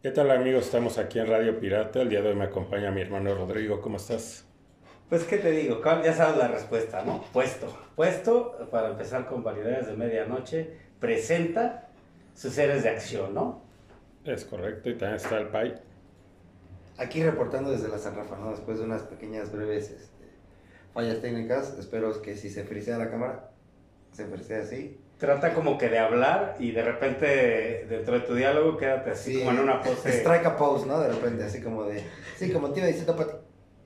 ¿Qué tal amigos? Estamos aquí en Radio Pirata. El día de hoy me acompaña mi hermano Rodrigo. ¿Cómo estás? Pues, ¿qué te digo? Ya sabes la respuesta, ¿no? Puesto. Puesto, para empezar con validades de medianoche, presenta sus seres de acción, ¿no? Es correcto, y también está el PAI. Aquí reportando desde la San Rafa, ¿no? Después de unas pequeñas, breves este, fallas técnicas, espero que si se frisea la cámara, se frisea así trata como que de hablar y de repente dentro de tu diálogo quédate así como en una pose. Strike a pose, ¿no? De repente, así como de. Sí, como te iba diciendo, Pati.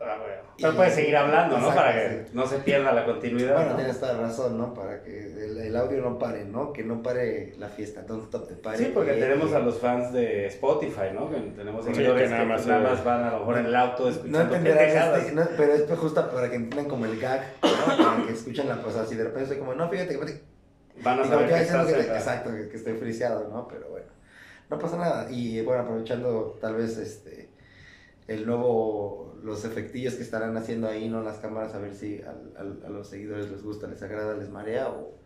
Ah, bueno. Pero puedes seguir hablando, ¿no? Para que no se pierda la continuidad. Bueno, tienes toda razón, ¿no? Para que el, audio no pare, ¿no? Que no pare la fiesta, don't stop the party. Sí, porque tenemos a los fans de Spotify, ¿no? Que tenemos seguidores que, nada, más, nada más van a lo mejor en el auto escuchando No entenderán este, no, pero es justo para que entiendan como el gag, ¿no? Para que escuchen la cosa. Si de repente soy como, no, fíjate que Van a saber que, Exacto, que, estoy friseado, ¿no? Pero bueno, no pasa nada. Y bueno, aprovechando tal vez este el nuevo, los efectillos que estarán haciendo ahí, ¿no? Las cámaras, a ver si a, los seguidores les gusta, les agrada, les marea o,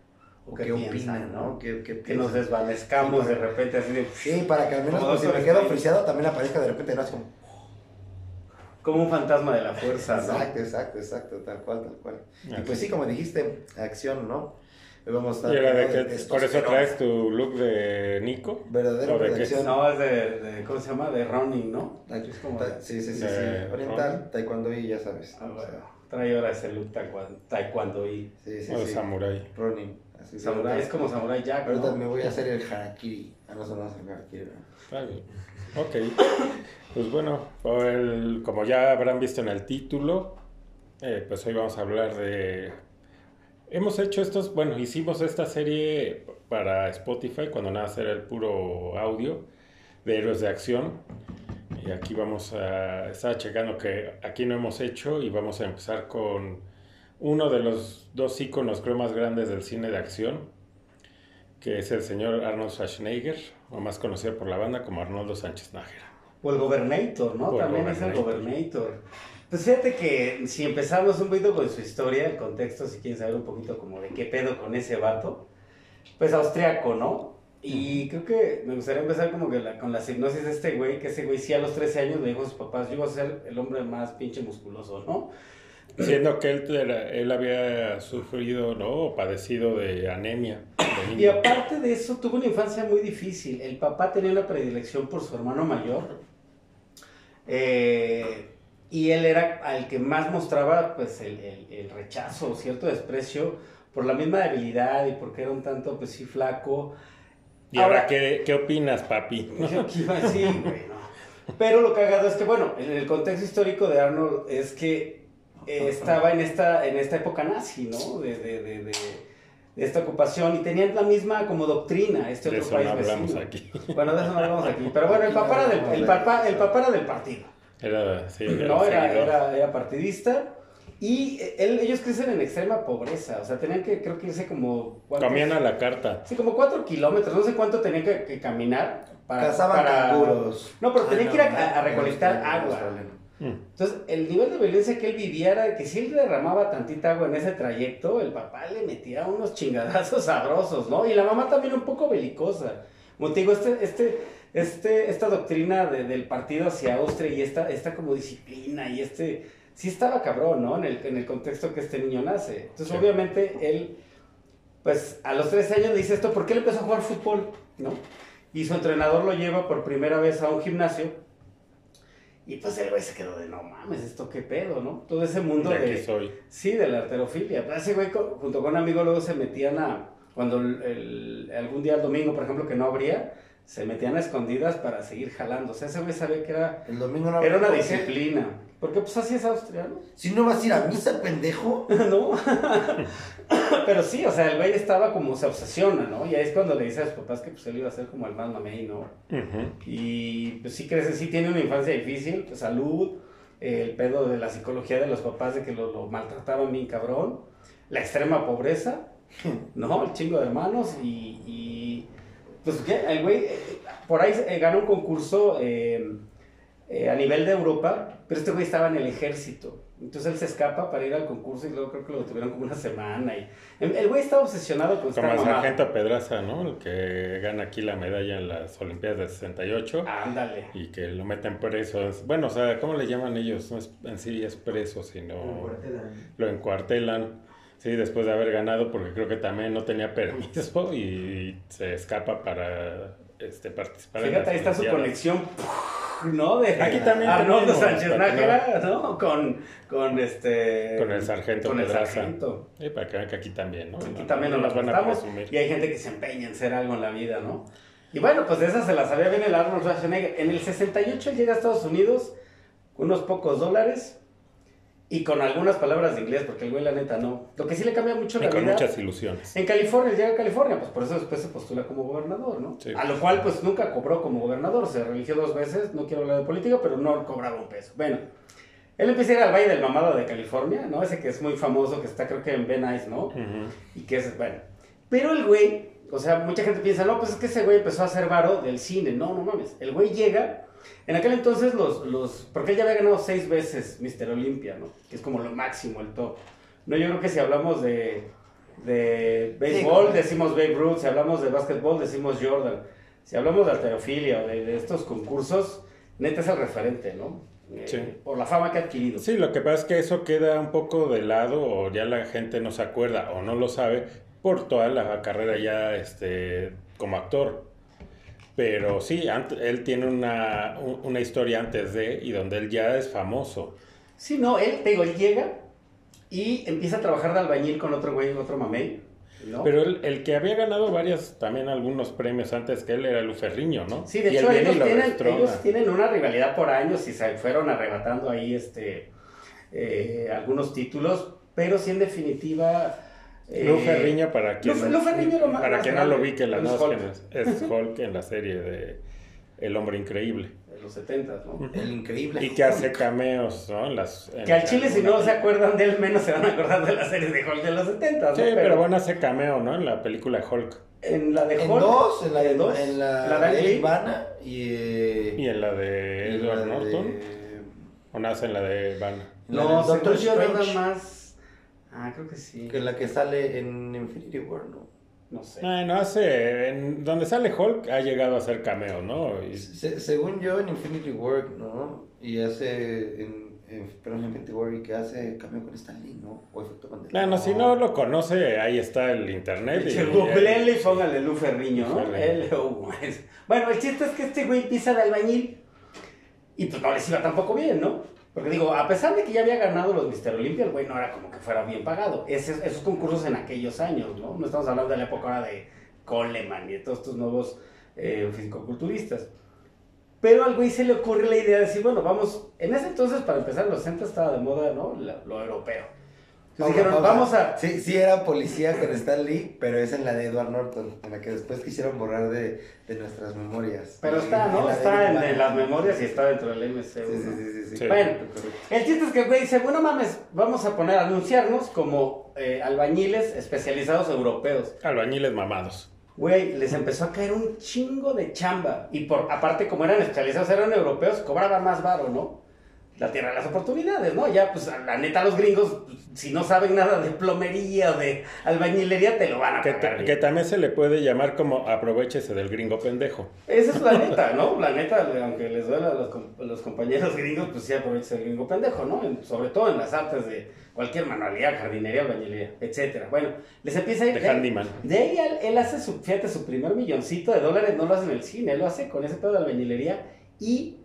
o qué, opinan, ¿no? ¿Qué, que nos desvanezcamos de repente así de... Sí, para que al menos si me quedo friseado también aparezca de repente, ¿no? Es como... Como un fantasma de la fuerza, ¿no? Exacto, exacto, exacto, tal cual, tal cual. Y pues sí, como dijiste, acción, ¿no? Vamos a estar por eso traes tu look de Nico. Verdadero de No, es de, ¿cómo se llama? De running, ¿no? Es como sí, sí, sí, sí. Oriental, taekwondo y ya sabes. Ah, Trae ahora ese look taekwondo y. Sí, sí, o sí. samurai. Running. Así samurai es como samurai jack, Ahorita me voy a hacer el harakiri. Ah, no, no el harakiri, bien. Ok. Pues bueno, el, como ya habrán visto en el título, eh, pues hoy vamos a hablar de Hemos hecho estos, bueno, hicimos esta serie para Spotify cuando nada era el puro audio de héroes de acción. Y aquí vamos a estar checando que aquí no hemos hecho y vamos a empezar con uno de los dos íconos creo más grandes del cine de acción, que es el señor Arnold Schwarzenegger, o más conocido por la banda como Arnoldo Sánchez Nájera. O el Gobernator, ¿no? También es el Gobernator. Pues fíjate que si empezamos un poquito con su historia, el contexto, si quieren saber un poquito como de qué pedo con ese vato, pues austriaco, ¿no? Y creo que me gustaría empezar como que con la hipnosis de este güey, que ese güey sí a los 13 años le dijo a sus papás, yo voy a ser el hombre más pinche musculoso, ¿no? Siendo que él, él había sufrido, ¿no? O padecido de anemia. y aparte de eso, tuvo una infancia muy difícil. El papá tenía una predilección por su hermano mayor. Eh, y él era al que más mostraba pues el, el, el rechazo, cierto desprecio por la misma debilidad y porque era un tanto pues sí flaco. ¿Y ahora, qué, qué opinas, papi? Yo que iba güey, no. Pero lo cagado es que, bueno, en el contexto histórico de Arnold es que eh, estaba en esta, en esta época nazi, ¿no? De, de, de, de, esta ocupación y tenían la misma como doctrina este otro país no hablamos aquí. Bueno, de eso no hablamos aquí. Pero bueno, el papá era del, el papá, el papá era del partido. Era, sí, no, era, era, partidista. Y él, ellos crecen en extrema pobreza, o sea, tenían que, creo que irse como... Comían a la carta. Sí, como cuatro kilómetros, no sé cuánto tenían que, caminar para... Cazaban para... No, pero tenían que ir a, recolectar agua. Mm. Entonces, el nivel de violencia que él vivía era que si él derramaba tantita agua en ese trayecto, el papá le metía unos chingadazos sabrosos, ¿no? Y la mamá también un poco belicosa. Como te digo, este, este, este, esta doctrina del partido hacia Austria y esta, esta como disciplina y este, sí estaba cabrón, ¿no? En el, en el contexto que este niño nace. Entonces, obviamente, él, pues a los 13 años le dice esto, porque él empezó a jugar fútbol, ¿no? Y su entrenador lo lleva por primera vez a un gimnasio. Y pues el güey se quedó de, no mames, esto qué pedo, ¿no? Todo ese mundo de... soy. Sí, de la arterofilia. Ese güey junto con un amigo luego se metían a... Cuando el, algún día el domingo, por ejemplo, que no abría, se metían a escondidas para seguir jalando. O sea, ese güey sabía que era, el domingo no era una disciplina. Porque pues así es austriano. Si no vas a ir a misa, pendejo. no. Pero sí, o sea, el güey estaba como, se obsesiona, ¿no? Y ahí es cuando le dice a sus papás que pues él iba a ser como el más mamey, ¿no? Y pues sí crece, sí tiene una infancia difícil, pues, salud, el pedo de la psicología de los papás de que lo, lo maltrataban bien cabrón, la extrema pobreza, ¿no? El chingo de hermanos y pues el güey eh, por ahí eh, ganó un concurso eh, a nivel de Europa, pero este güey estaba en el ejército. Entonces él se escapa para ir al concurso y luego creo que lo tuvieron como una semana. Y el güey estaba obsesionado con Como el sargento Pedraza, ¿no? El que gana aquí la medalla en las Olimpiadas del 68. Ándale. Y que lo meten preso. Bueno, o sea, ¿cómo le llaman ellos? No es, en sí es preso, sino... Lo encuartelan. Lo encuartelan. Sí, después de haber ganado, porque creo que también no tenía permiso y se escapa para este, participar. Fíjate, ahí está su conexión, ¿no? De Aquí también Arnoldo Sánchez Nájera, ¿no? Con, con este... Con el sargento Con el sargento. Y para que vean que aquí también, ¿no? Aquí también nos las van a presumir. Y hay gente que se empeña en ser algo en la vida, ¿no? Y bueno, pues de esas se las sabía bien el Arnold Schwarzenegger. En el 68 llega a Estados Unidos con unos pocos dólares y con algunas palabras de inglés, porque el güey la neta no. Lo que sí le cambia mucho la con muchas ilusiones. En California, llega a California, pues por eso después se postula como gobernador, ¿no? A lo cual pues nunca cobró como gobernador, se religió dos veces, no quiero hablar de política, pero no cobraba un peso. Bueno, él empieza a ir al Valle del Mamado de California, ¿no? Ese que es muy famoso, que está creo que en Ben Ice, ¿no? Y que es, bueno. Pero el güey, o sea, mucha gente piensa, no, pues es que ese güey empezó a hacer varo del cine. No, no mames. El güey llega en aquel entonces los, los, porque él ya había ganado seis veces Mr. Olympia, ¿no? Que es como lo máximo, el top. No, yo creo que si hablamos de, de béisbol, decimos Babe Ruth, si hablamos de básquetbol, decimos Jordan. Si hablamos de alterofilia o de, estos concursos, neta es el referente, ¿no? Eh, sí. por la fama que ha adquirido. Sí, lo que pasa es que eso queda un poco de lado o ya la gente no se acuerda o no lo sabe por toda la carrera ya este, como actor. Pero sí, él tiene una, una, historia antes de y donde él ya es famoso. Sí, no, él, te digo, él llega y empieza a trabajar de albañil con otro güey, otro mamey. ¿no? Pero el, el, que había ganado varios, también algunos premios antes que él era Luferriño, ¿no? Sí, de hecho ellos tienen, ellos tienen, una rivalidad por años y se fueron arrebatando ahí este, eh, algunos títulos, pero sí en definitiva Lu Ferriño, para quien, para quien no lo vi, que la es Hulk. es Hulk en la serie de El Hombre Increíble. De los 70, ¿no? El Increíble. Y que hace cameos, ¿no? las, que al chile, si no se acuerdan de él, menos se van a acordar de la serie de Hulk de los 70, ¿no? Sí, pero, bueno, hace cameo, ¿no? En la película Hulk. En la de Hulk. En dos, en la de dos. En la, de Ivana y... y en la de Edward Norton. ¿O nace en la de Ivana? No, Doctor Strange. más Ah, creo que sí. Que la que sale en Infinity War, ¿no? No sé. no hace. En donde sale Hulk ha llegado a ser cameo, ¿no? según yo, en Infinity War, ¿no? Y hace. En, pero en Infinity War y que hace cameo con Stan Lee, ¿no? O efecto Mandela. Bueno, si no lo conoce, ahí está el internet. Y, y, y póngale Lu Ferriño, ¿no? bueno, el chiste es que este güey empieza de albañil. Y pues no les iba tampoco bien, ¿no? Porque digo, a pesar de que ya había ganado los Mister Olympia, el güey no era como que fuera bien pagado. esos concursos en aquellos años, ¿no? No estamos hablando de la época ahora de Coleman y de todos estos nuevos eh, fisicoculturistas. Pero al güey se le ocurre la idea de decir, bueno, vamos, en ese entonces, para empezar, los 60 estaba de moda, ¿no? lo europeo dijeron, vamos a... Sí, sí era policía con Stan Lee, pero es en la de Edward Norton, en la que después quisieron borrar de, de nuestras memorias. Pero está, ¿no? está en, las memorias y está dentro del MCU. Sí, sí, sí, sí, Bueno, el chiste es que el güey dice, bueno mames, vamos a poner a anunciarnos como eh, albañiles especializados europeos. Albañiles mamados. Güey, les empezó a caer un chingo de chamba. Y por aparte, como eran especializados, eran europeos, cobraban más varo, ¿no? La tierra de las oportunidades, ¿no? Ya, pues, la neta, los gringos, si no saben nada de plomería o de albañilería, te lo van a que, que también se le puede llamar como aprovechese del gringo pendejo. Esa es la neta, ¿no? La neta, aunque les duela a los, compañeros gringos, pues sí aprovechese del gringo pendejo, ¿no? sobre todo en las artes de cualquier manualidad, jardinería, albañilería, etcétera. Bueno, les empieza a ir... De handyman. De ahí él, hace su, fíjate, su primer milloncito de dólares, no lo hace en el cine, él lo hace con ese pedo de albañilería y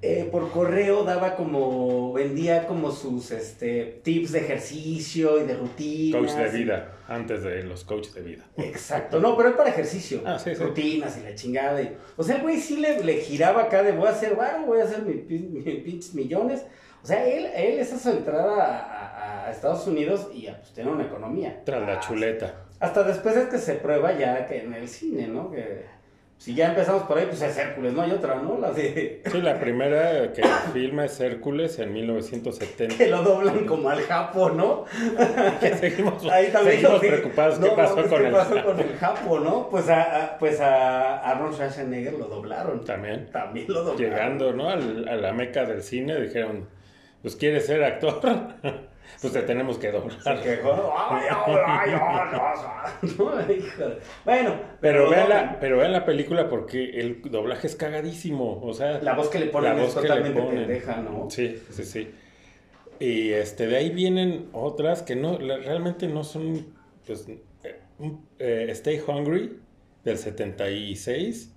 eh, por correo daba como, vendía como sus este, tips de ejercicio y de rutina. Coach de vida, antes de los coaches de vida. Exacto, no, pero es para ejercicio. Ah, Rutinas y la chingada. o sea, el güey sí le, le, giraba acá de voy a hacer, bueno, voy a hacer mis pinches millones. O sea, él, él esa su entrada a, Estados Unidos y a pues, tener una economía. Tras la chuleta. Hasta después es que se prueba ya que en el cine, ¿no? Que si ya empezamos por ahí, pues es Hércules, no hay otra, ¿no? La de... Sí, la primera que filma es Hércules en 1970. Que lo doblan como al Japo, ¿no? que seguimos, ahí también seguimos preocupados. ¿Qué pasó, con, el... pasó con el Japo, no? Pues a, pues a Arnold Schwarzenegger lo doblaron. También. También lo doblaron. Llegando, ¿no? a la meca del cine, dijeron, pues quieres ser actor, pues te tenemos que doblar. bueno, pero, vean la, pero vean la película porque el doblaje es cagadísimo, o sea... La voz que le ponen es totalmente pendeja, ¿no? Sí, sí, sí. Y este, de ahí vienen otras que no, realmente no son, pues, eh, eh, Stay Hungry del 76,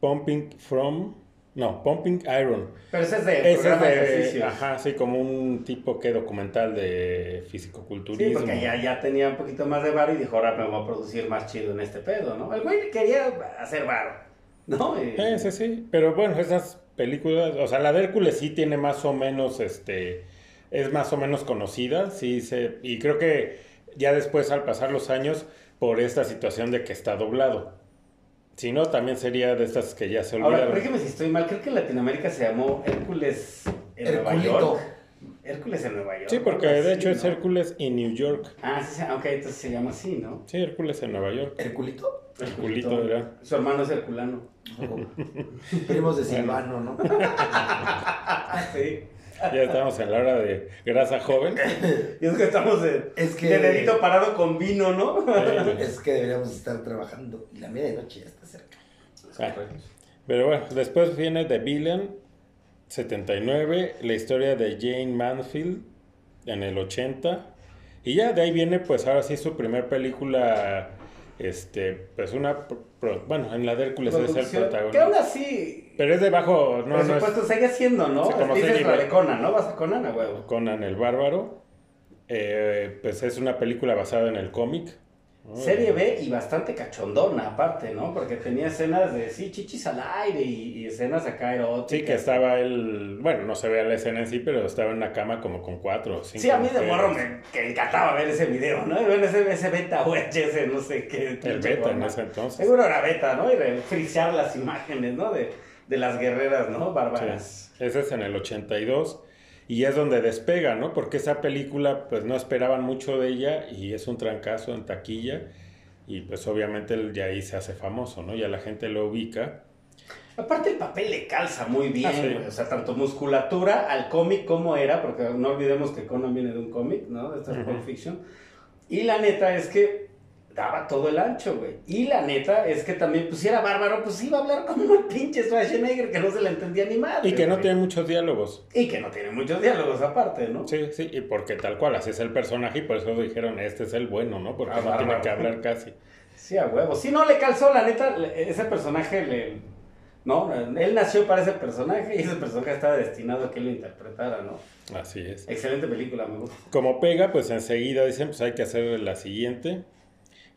Pumping From, no, Pumping Iron. Pero ese es de, ese es de Ajá, sí, como un tipo que documental de fisicoculturismo. Sí, porque ya, ya tenía un poquito más de bar y dijo, ahora me voy a producir más chido en este pedo, ¿no? El güey quería hacer bar, ¿no? Y... Sí, sí, pero bueno, esas películas, o sea, la de Hércules sí tiene más o menos, este, es más o menos conocida, sí, se, y creo que ya después al pasar los años, por esta situación de que está doblado. Si no, también sería de estas que ya se olvidaron. Ahora, corrígeme si estoy mal, creo que en Latinoamérica se llamó Hércules en Nueva York. Hércules en Nueva York. Sí, porque de hecho es Hércules en New York. Ah, sí, ok, entonces se llama así, ¿no? Sí, Hércules en Nueva York. ¿Herculito? Herculito, era. Su hermano es Herculano. Primos de Silvano, ¿no? sí. Ya estamos en la hora de grasa joven. Y es que estamos de, es que, de dedito parado con vino, ¿no? es que deberíamos estar trabajando y la medianoche ya está cerca. Ah, pero bueno, después viene The Villain, 79, la historia de Jane Manfield en el 80. Y ya de ahí viene, pues ahora sí, su primer película este, pues una, bueno, en la de Hércules es el protagonista. Que aún así. Pero es de bajo, no, Por supuesto, no sigue siendo, ¿no? Sí, como Dices la de Conan, ¿no? Vas a Conan a huevo. Conan el Bárbaro. Eh, pues es una película basada en el cómic Serie B y bastante cachondona aparte, ¿no? Porque tenía escenas de, sí, chichis al aire y, escenas acá eróticas. Sí, que estaba él, bueno, no se ve la escena en sí, pero estaba en una cama como con cuatro o cinco Sí, a mí de morro me que encantaba ver ese video, ¿no? Ver ese, ese beta o ese no sé qué. El beta en ese entonces. Seguro era beta, ¿no? Y frisear las imágenes, ¿no? De, de las guerreras, ¿no? Bárbaras. Ese es en el 82 y es donde despega, ¿no? Porque esa película, pues no esperaban mucho de ella y es un trancazo en taquilla y pues obviamente ya ahí se hace famoso, ¿no? Ya la gente lo ubica. Aparte el papel le calza muy bien, ah, o sea, tanto musculatura al cómic como era, porque no olvidemos que Conan viene de un cómic, ¿no? De esta uh Fiction. Y la neta es que daba todo el ancho, güey. Y la neta es que también, pues si era bárbaro, pues iba a hablar como un pinche Schwarzenegger que no se le entendía ni madre. Y que no tiene muchos diálogos. Y que no tiene muchos diálogos aparte, ¿no? Sí, sí, y porque tal cual, así es el personaje y por eso dijeron, este es el bueno, ¿no? Porque ah, no tiene que hablar casi. Sí, a huevo. Si no le calzó, la neta, ese personaje le... No, él nació para ese personaje y ese personaje estaba destinado a que lo interpretara, ¿no? Así es. Excelente película, me gusta. Como pega, pues enseguida dicen, pues hay que hacer la siguiente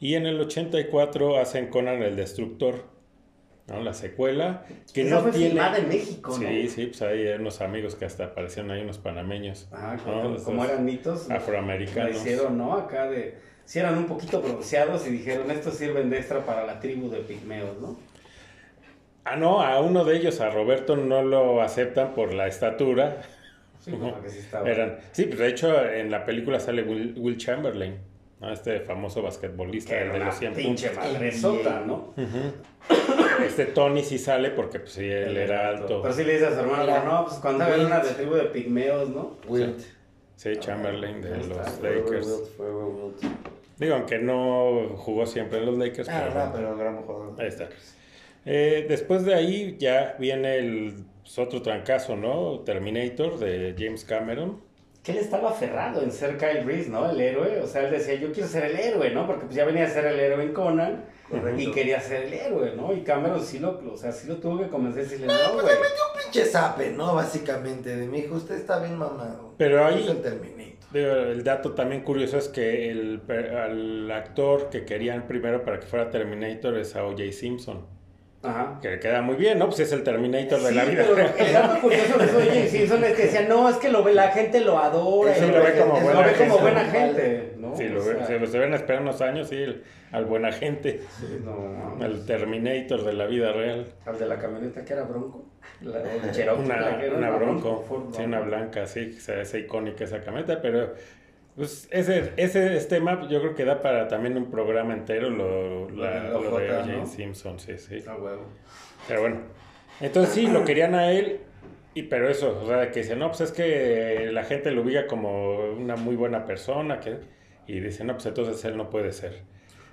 y en el 84 hacen Conan el Destructor, ¿no? La secuela. Que no fue tiene... filmada en México, ¿no? Sí, sí, pues hay unos amigos que hasta aparecieron ahí, unos panameños. Ah, como, eran mitos. Afroamericanos. hicieron, ¿no? Acá de... Si eran un poquito bronceados y dijeron, estos sirven de extra para la tribu de pigmeos, ¿no? Ah, no, a uno de ellos, a Roberto, no lo aceptan por la estatura. Sí, que sí estaba. Eran... Sí, pues de hecho en la película sale Will Chamberlain. Este famoso basquetbolista, el de los 100 pinche madresota, ¿no? Este Tony sí sale porque pues sí, él era alto. Pero sí le dice a su hermano, no, pues cuando era una de tribu de pigmeos, ¿no? Wilt. Sí, Chamberlain de los Lakers. Digo, aunque no jugó siempre en los Lakers, ah, pero, pero gran jugador. Ahí está. Eh, después de ahí ya viene el pues, otro trancazo, ¿no? Terminator de James Cameron que él estaba aferrado en ser Kyle Reese, ¿no? El héroe. O sea, él decía, yo quiero ser el héroe, ¿no? Porque pues ya venía a ser el héroe en Conan. Y quería ser el héroe, ¿no? Y Cameron sí lo, o sea, sí lo tuvo que convencer y decirle, no, pues le metió un pinche zape, ¿no? Básicamente, de mi hijo, usted está bien mamado. Pero ahí, el, el dato también curioso es que el, el actor que querían primero para que fuera Terminator es a O.J. Simpson. Ajá. Que queda muy bien, ¿no? Pues es el Terminator de la vida. Pero el dato curioso de Jim Simpson es que decía, no, es que lo ve, la gente lo adora. Sí, lo, ve como, buena, lo ve como buena gente. ¿no? Sí, lo ve, se lo deben esperar unos años, sí, al buena gente. Sí, no, el Terminator de la vida real. Al de la camioneta que era Bronco. La, una, una, Bronco, sí, una blanca, sí, es icónica esa camioneta, pero pues ese, ese tema yo creo que da para también un programa entero lo, la, lo, de James Simpson, sí, sí. Ah, huevo. Pero bueno, entonces sí, lo querían a él Y pero eso, o sea, que dice, no, pues es que la gente lo ubica como una muy buena persona, que, y dice, no, pues entonces él no puede ser.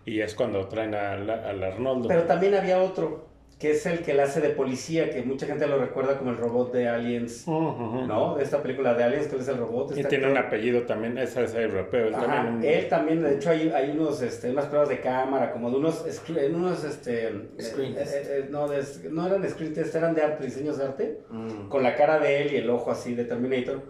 Y es cuando traen al, al Arnoldo. Pero también había otro, que es el que la hace de policía, que mucha gente lo recuerda como el robot de Aliens, ¿no? De esta película de Aliens, que es el robot. Y tiene un apellido también, ese es europeo. Él, también, él también, de hecho, hay, hay unos, este, unas pruebas de cámara, como de unos, unos este, screen eh, eh, eh, no, no eran screen test, eran de arte, diseños de arte, mm. con la cara de él y el ojo así de Terminator.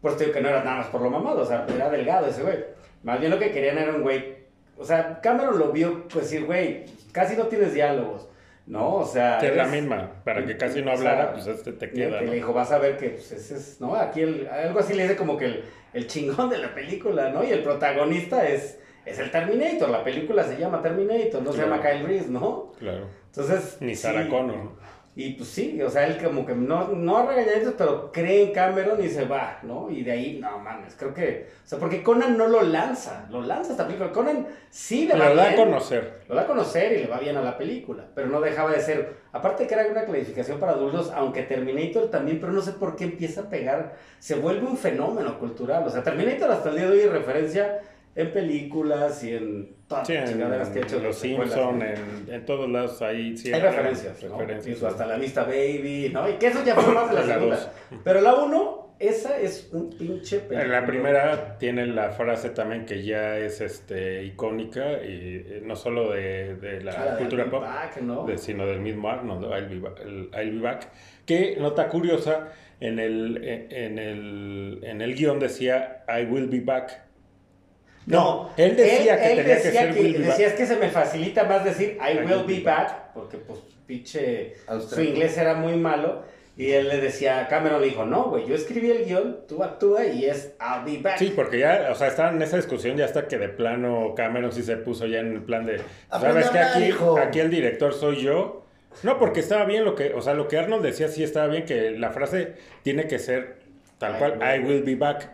Por eso digo que no era nada más por lo mamado, o sea, era delgado ese güey. Más bien lo que querían era un güey, o sea, Cameron lo vio, pues sí, güey, casi no tienes diálogos ¿no? O sea. Que es la misma, para que casi no hablara, pues este te queda. Que le dijo, vas a ver que, pues ese es, ¿no? Aquí el, algo así le dice como que el, el, chingón de la película, ¿no? Y el protagonista es, es el Terminator, la película se llama Terminator, no se llama Kyle Reese, ¿no? Claro. Entonces. Ni Sarah Connor. Y pues sí, o sea, él como que no, no regañaditos, pero cree en Cameron y se va, ¿no? Y de ahí, no mames, creo que. O sea, porque Conan no lo lanza, lo lanza esta película. Conan sí le va Lo da a conocer. Lo da a conocer y le va bien a la película, pero no dejaba de ser. Aparte que era una clasificación para adultos, aunque Terminator también, pero no sé por qué empieza a pegar, se vuelve un fenómeno cultural. O sea, Terminator hasta el día de hoy referencia en películas y en todas las chingaderas que he hecho. Los Simpsons, en, en, todos lados hay, hay referencias. referencias hasta la lista Baby, ¿no? Y que eso ya fue más de la, segunda. Pero la uno, esa es un pinche película. La primera tiene la frase también que ya es este icónica, y eh, no solo de, de la cultura pop, sino del mismo Arnold, I'll be, I'll be Back. Que, nota curiosa, en el, en el, en el guion decía I will be back no, él decía que tenía que ser que, Decía es que se me facilita más decir I will be back, porque pues pinche su inglés era muy malo. Y él le decía, Cameron le dijo, no, güey, yo escribí el guion, tú actúa y es I'll be back. Sí, porque ya, o sea, estaban en esa discusión ya hasta que de plano Cameron sí se puso ya en el plan de, ¿sabes que aquí, aquí el director soy yo? No, porque estaba bien lo que, o sea, lo que Arnold decía sí estaba bien, que la frase tiene que ser tal cual, I will be back.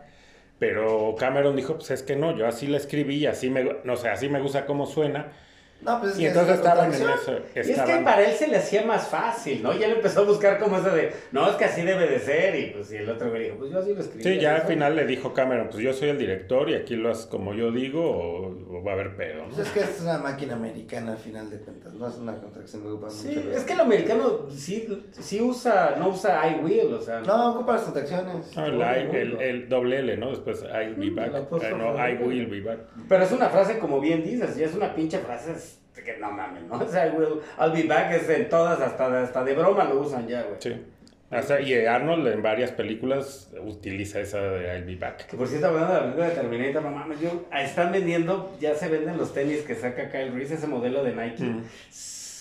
Pero Cameron dijo, pues es que no, yo así la escribí, así me, no sé, así me gusta cómo suena. No, pues es y entonces estaban en eso. Y es que para él se le hacía más fácil, ¿no? Y él empezó a buscar como eso de, no, es que así debe de ser. Y pues y el otro güey dijo, pues yo así lo escribí. Sí, ya al final le dijo Cameron, pues yo soy el director y aquí lo haces como yo digo o, va a haber pedo, ¿no? Pues es que es una máquina americana al final de cuentas, no es una contracción que ocupa sí, Es que el americano sí, sí usa, no usa I will, o sea. No, ocupa las contracciones. No, el, el, el, doble L, ¿no? Después I'll be back. Eh, no, I will be back. Pero es una frase como bien dices, y es una pinche frase que no mames, ¿no? O sea, will, I'll be back es en todas, hasta, hasta de broma lo usan ya, güey. Sí. Hasta, y Arnold en varias películas utiliza esa de I'll be back. Que por cierto, hablando de la película de Terminator, no mames, yo, están vendiendo, ya se venden los tenis que saca Kyle Reese, ese modelo de Nike. Mm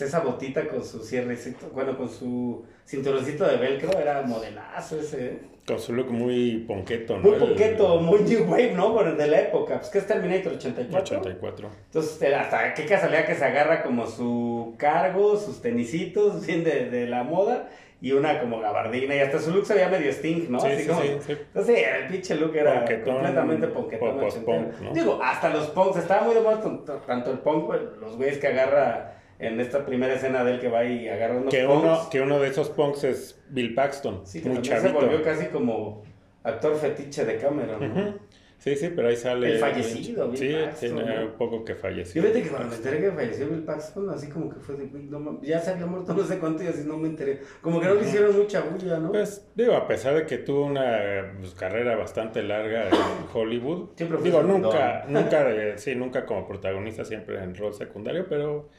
esa botita con su cierrecito, bueno, con su cinturoncito de velcro, era modelazo ese. Con su look muy ponqueto, ¿no? Muy ponqueto, muy new wave, ¿no? Bueno, de la época, pues que es Terminator 84. 84. Entonces, hasta qué casualidad que se agarra como su cargo, sus tenisitos, bien de, de la moda, y una como gabardina, y hasta su look se veía medio sting, ¿no? Sí, sí, sí, Entonces, el pinche look era completamente ponquetón. ¿no? Digo, hasta los punks, estaba muy de moda tanto el punk, los güeyes que agarra en esta primera escena de él que va y agarra unos que Uno, que uno de esos punks es Bill Paxton. Sí, que se volvió casi como actor fetiche de Cameron, Sí, sí, pero ahí sale. El fallecido, Bill Sí, tiene un poco que falleció. Yo que cuando me enteré que falleció Bill Paxton, así como que fue de. No, ya se había muerto no sé cuánto y así no me enteré. Como que no le hicieron mucha bulla, ¿no? Pues, digo, a pesar de que tuvo una pues, carrera bastante larga en Hollywood. digo, nunca, nunca, sí, nunca como protagonista, siempre en rol secundario, pero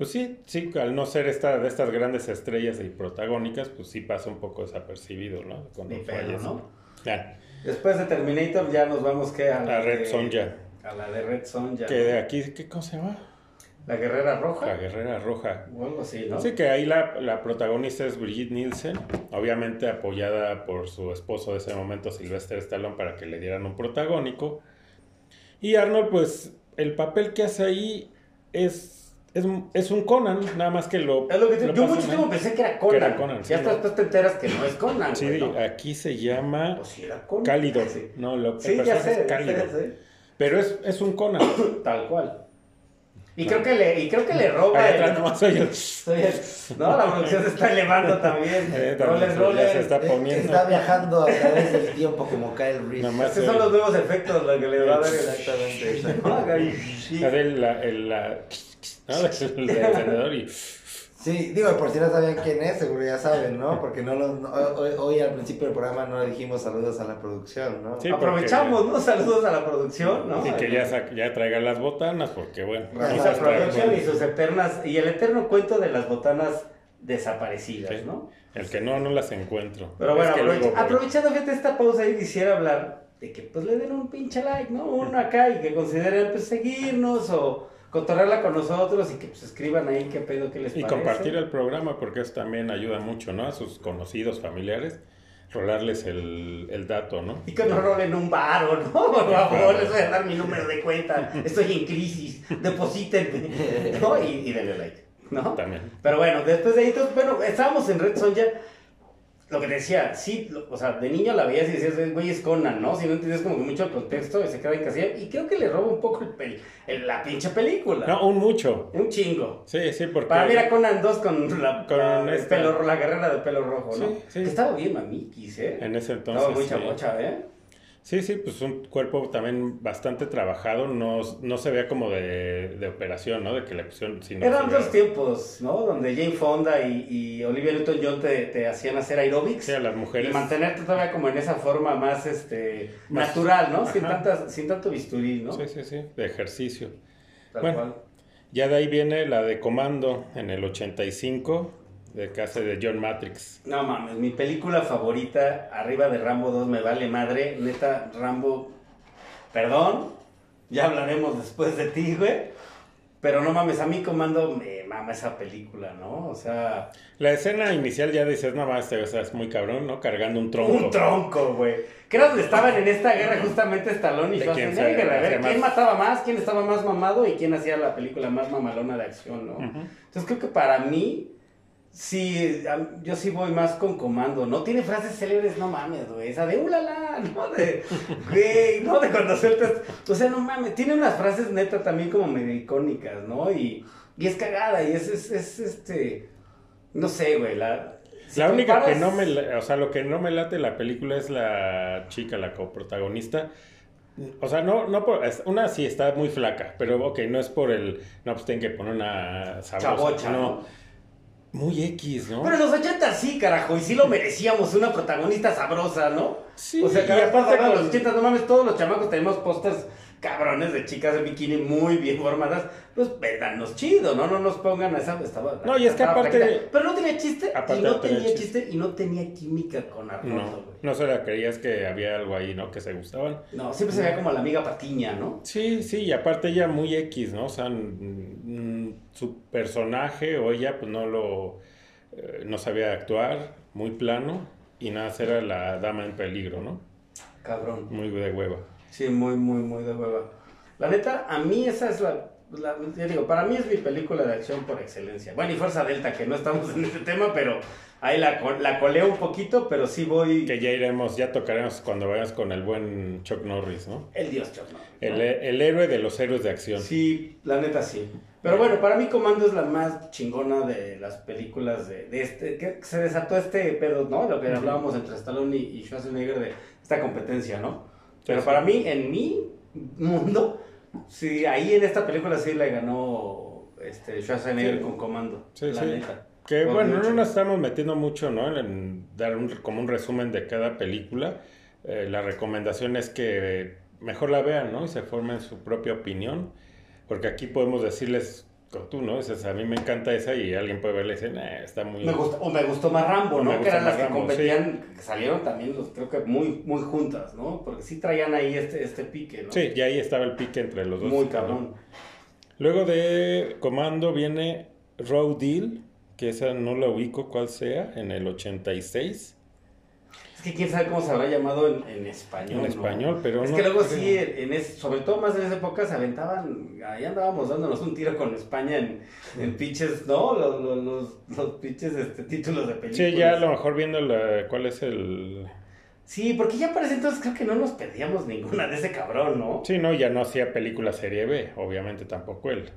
pues sí, sí, al no ser esta, de estas grandes estrellas y protagónicas, pues sí pasa un poco desapercibido, ¿no? Cuando ¿no? Después de Terminator ya nos vamos que a la, Red Sonja. A la de Red Sonja. Que de aquí, ¿qué cosa se llama? La Guerrera Roja. La Guerrera Roja. O algo así, ¿no? Sí, que ahí la, la, protagonista es Brigitte Nielsen, obviamente apoyada por su esposo de ese momento, Sylvester Stallone, para que le dieran un protagónico. Y Arnold, pues, el papel que hace ahí es es, es, un Conan, nada más que lo. Es lo que te, yo mucho tiempo pensé que era Conan. Que era Conan ya después te enteras que no es Conan. Sí, ¿no? aquí se llama. Pues sí era Conan. Cálido. No, lo sí, ya sé, es cálido. Pero es, es un Conan. Tal cual. Y creo que le, y creo que le roba. Ahí atrás nomás soy yo. Soy el- No, la producción se está elevando también. Eh, Roles, también, roles. ya se está poniendo. Está viajando a través del tiempo como Kyle Reese. Esos son los nuevos efectos lo que le va a dar Exactamente. ¿no? La, el, la, ¿no? el encendedor y Sí, digo, por si no sabían quién es, seguro ya saben, ¿no? Porque no lo, no- hoy, hoy al principio del programa no dijimos saludos a la producción, ¿no? Sí. Aprovechamos, ¿no? Saludos a la producción, ¿no? y que ya, ya traiga las botanas, porque bueno, traen- producción y sus eternas, y el eterno cuento de las botanas desaparecidas, Sí. ¿no? el que no, no las encuentro. Pero bueno, Es que aprovecha- luego, por- aprovechando fíjate esta pausa y quisiera hablar de que pues le den un pinche like, ¿no? Uno acá y que consideren pues seguirnos o cotorrearla con nosotros y que pues escriban ahí qué pedo, qué les Y parece. compartir el programa porque eso también ayuda mucho, ¿no? A sus conocidos, familiares, rolarles el, el dato, ¿no? Y que nos rolen un varo, ¿no? Por favor, les voy a dar mi número de cuenta. Estoy en crisis. Deposítenme. ¿No? Y, y denle like, ¿no? También. Pero bueno, después de ahí, entonces, bueno, estábamos en Red Sonja. Lo que te decía, sí, lo- o sea, de niño la veías y decías, güey, es Conan, ¿no? Si no entiendes como que mucho el contexto, se queda en casilla. Y creo que le roba un poco el la pinche película. No, un mucho. Un chingo. Sí, sí, porque... Para mí era Conan 2 con la, Con la, esta- pelo, la guerrera de pelo rojo, ¿no? Sí, sí. Que estaba bien mamiquis, ¿eh? En ese entonces... Estaba muy sí. chamocha, ¿eh? Sí, sí, pues un cuerpo también bastante trabajado, no, no se veía como de, de operación, ¿no? De que le pusieron... sino Eran dos tiempos, ¿no? Donde Jane Fonda y, y Olivia Newton-John te, te hacían hacer aerobics. Sí, a las Y mujeres... mantenerte todavía como en esa forma más este Más- natural, ¿no? Sin, tantas, sin tanto bisturí, ¿no? Sí, sí, sí, de ejercicio. Tal Bueno. cual. Ya de ahí viene la de Comando en el 85, de casa de John Matrix. No mames, mi película favorita, arriba de Rambo 2, me vale madre. Neta, Rambo, perdón, ya hablaremos después de ti, güey. Pero no mames, a mí Comando me mama esa película, ¿no? O sea, La escena inicial ya dices, no más, este, o sea, es muy cabrón, ¿no? Cargando un tronco. un tronco, güey. Que era donde estaban en esta guerra justamente Stallone y Schwarzenegger. A ver, quién mataba más, quién estaba más mamado y quién hacía la película más mamalona de acción, ¿no? Entonces creo que para mí, sí, yo sí voy más con comando, ¿no? Tiene frases célebres, no mames, güey. Esa de ulala, ¿no? De, güey, ¿no? De cuando sueltas. O sea, no mames. Tiene unas frases neta también como medio icónicas, ¿no? Y, y es cagada, y es, es, es, este. No sé, güey. La, si La única que no me, o sea, lo que no me late de la película es la chica, la coprotagonista. O sea, no, no por, una sí está muy flaca, pero ok, no es por el, no, pues tienen que poner una sabrosa, Chabocha, no, ¿no? Muy X, ¿no? Pero en los 80 sí, carajo, y sí lo merecíamos, una protagonista sabrosa, ¿no? Sí, o sea, y carajo, aparte en los con- 80, no mames, todos los chamacos tenemos pósters cabrones de chicas de bikini muy bien formadas, pues véndanos chido, ¿no? No nos pongan a esa, estaba... No, y es que aparte-. Pero no tenía chiste, Aparte y no no tenía tenía chiste. chiste, y no tenía química con Arnoldo, no, güey. no se la creías que había algo ahí, ¿no? Que se gustaban. No, siempre se veía como la amiga patiña, ¿no? Sí, sí, y aparte ella muy X, ¿no? O sea, mm, su personaje o ella pues no lo, eh, no sabía actuar, muy plano, y nada, era la dama en peligro, ¿no? Cabrón. Muy de hueva. Sí, muy, muy, muy de hueva. La neta, a mí esa es la, la- ya digo, para mí es mi película de acción por excelencia. Bueno, y Fuerza Delta, que no estamos en este tema, pero ahí la, la coleo un poquito, pero sí voy... Que ya iremos, ya tocaremos cuando vayas con el buen Chuck Norris, ¿no? El dios Chuck Norris, ¿no? El, el héroe de los héroes de acción. Sí, la neta sí. Pero bueno, para mí Comando es la más chingona de las películas de, de este, que se desató este pedo, ¿no? Lo que hablábamos entre Stallone y, y Schwarzenegger de esta competencia, ¿no? Pero para mí, en mi mundo, sí, ahí en esta película sí le ganó este Schwarzenegger Sí. con Comando, Sí, la sí. neta. Que Por bueno, mucho. no nos estamos metiendo mucho, ¿no? En dar un, como un resumen de cada película. Eh, la recomendación es que mejor la vean, ¿no? Y se formen su propia opinión. Porque aquí podemos decirles, como tú, ¿no? Dices, a mí me encanta esa y alguien puede verla y decir, "Nah, está muy... Me o me gustó más Rambo, O ¿no? Que eran las que Rambo, competían, que salieron también, los, creo que muy, muy juntas, ¿no? Porque sí traían ahí este, este pique, ¿no? Sí, y ahí estaba el pique entre los dos. Muy ¿no? cabrón. Luego de Comando viene Road Deal, que esa no la ubico cuál sea, en el 86. Es que quién sabe cómo se habrá llamado en, en español. En ¿no? español, pero Es no que luego creo. sí, en es, sobre todo más en esa época se aventaban, ahí andábamos dándonos un tiro con España en, en pinches, ¿no? Los, los, los, los pinches este, títulos de películas. Sí, ya a lo mejor viendo la, cuál es el... Sí, porque ya para ese entonces creo que no nos pedíamos ninguna de ese cabrón, ¿no? Sí, no, ya no hacía película serie B, obviamente tampoco él.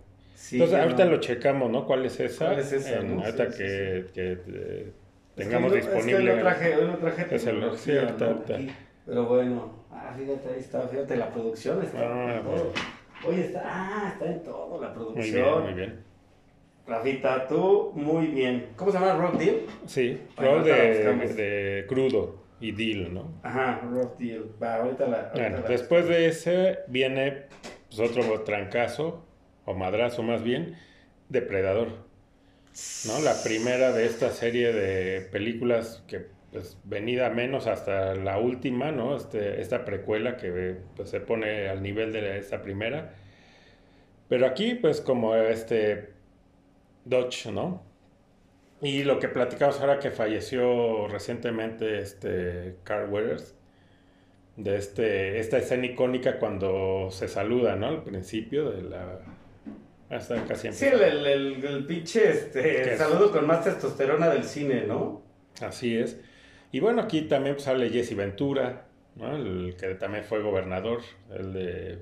Entonces, ahorita lo checamos, ¿no? ¿Cuál es esa? ¿Cuál es esa? Ahorita que, que eh, tengamos disponible. Es que hoy no traje, hoy no traje es el, sí, ahorita, Pero bueno, ah, fíjate, ahí está, fíjate, la producción está ah, en todo. Oye, está, ah, está en todo la producción. Muy bien, muy bien. Rafita, tú muy bien. ¿Cómo se llama? ¿Rock Deal? Sí, Rock de, de, crudo y Deal, ¿no? Ajá, Rock Deal. Va, ahorita la. bueno, después de ese viene pues, otro trancazo, o madrazo más bien, Depredador. ¿No? La primera de esta serie de películas que pues venida menos hasta la última, ¿no? Este, esta precuela que pues, se pone al nivel de esta primera. Pero aquí, pues como este Dodge, ¿no? Y lo que platicamos ahora que falleció recientemente este Carl Weathers, de este, esta escena icónica cuando se saluda, ¿no? Al principio de la... Hasta casi Sí, el, el, el, pinche este, saludo con más testosterona del cine, ¿no? Así es. Y bueno, aquí también sale Jesse Ventura, ¿no? El que también fue gobernador, el de...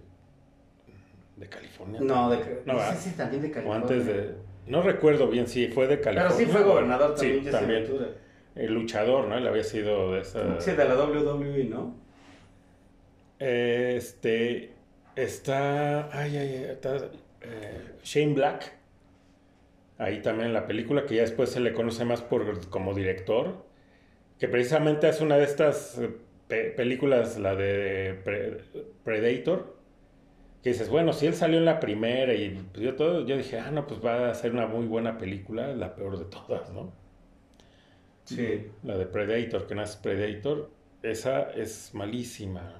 ¿De California? No, de, no, no sé también de California. O antes de... No recuerdo bien si fue de California. Pero sí fue gobernador también. Sí, también. El luchador, ¿no? Él había sido de esa... Sí, de la WWE, ¿no? Este... Está... Ay, ay, está... Eh, Shane Black. Ahí también en la película, que ya después se le conoce más por como director. Que precisamente es una de estas eh, películas, la de Predator que dices, bueno, si él salió en la primera y pues yo todo, yo dije, ah, no, pues va a ser una muy buena película, la peor de todas, ¿no? Sí. La de Predator, que no es Predator, esa es malísima,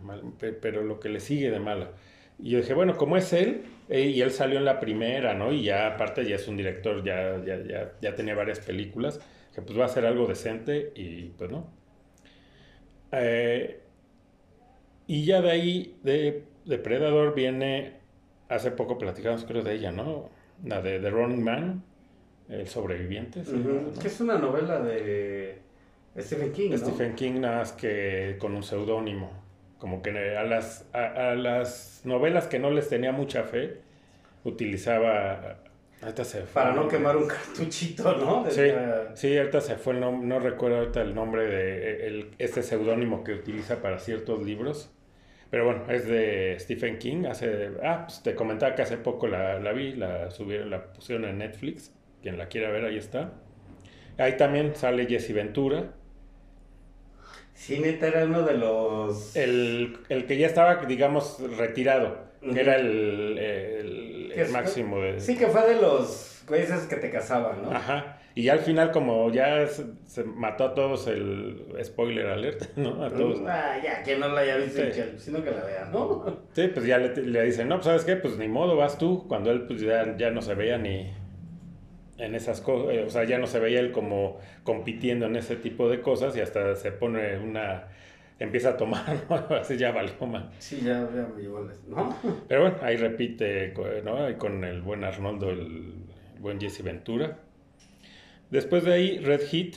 pero lo que le sigue de mala. Y yo dije, bueno, como es él, eh, y él salió en la primera, ¿no? Y ya aparte ya es un director, ya, ya, ya, ya tenía varias películas, que pues va a ser algo decente y pues no. Eh, y ya de ahí, de Depredador viene, hace poco platicamos creo de ella, ¿no? La de The Running Man, El sobreviviente. Que es una novela de Stephen King. ¿no? Stephen King, nada más que con un seudónimo. Como que a las, a, las novelas que no les tenía mucha fe, utilizaba Ahorita se fue Para no quemar un cartuchito, ¿no? sí, sí, ahorita se fue nombre, no recuerdo ahorita el nombre de el, este seudónimo que utiliza para ciertos libros. Pero bueno, es de Stephen King. Hace, ah, pues te comentaba que hace poco la, la vi, la subieron, la pusieron en Netflix. Quien la quiera ver, ahí está. Ahí también sale Jesse Ventura. Sí, neta, era uno de los... El, el que ya estaba, digamos, retirado. Que era el, el, el máximo de... Sí, que fue de los güeyes que te casaban, ¿no? Ajá. Y al final, como ya se, mató a todos el spoiler alert, ¿no? A todos. Ah, ya, que no la haya visto, sino que la vea, ¿no? Sí, pues ya le, le, dicen, no, pues sabes qué, pues ni modo, vas tú. Cuando él pues ya, ya no se veía ni en esas cosas, eh, o sea, ya no se veía él como compitiendo en ese tipo de cosas y hasta se pone una empieza a tomar, ¿no? Así ya valió Sí, ya, ya me llevó ¿no? Pero bueno, ahí repite, ¿no? Y con el buen Arnoldo, el buen Jesse Ventura. Después de ahí, Red Heat.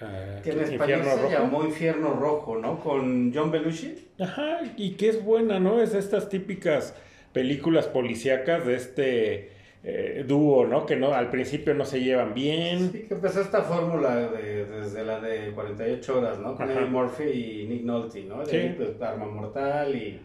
Uh, que en se llamó Infierno Rojo, ¿no? Con John Belushi. Ajá, y que es buena, ¿no? Es estas típicas películas policíacas de este eh, dúo, ¿no? Que no al principio no se llevan bien. Sí, que empezó esta fórmula de, desde la de 48 horas, ¿no? Con Eddie Murphy y Nick Nolte, ¿no? De sí. Pues, Arma Mortal y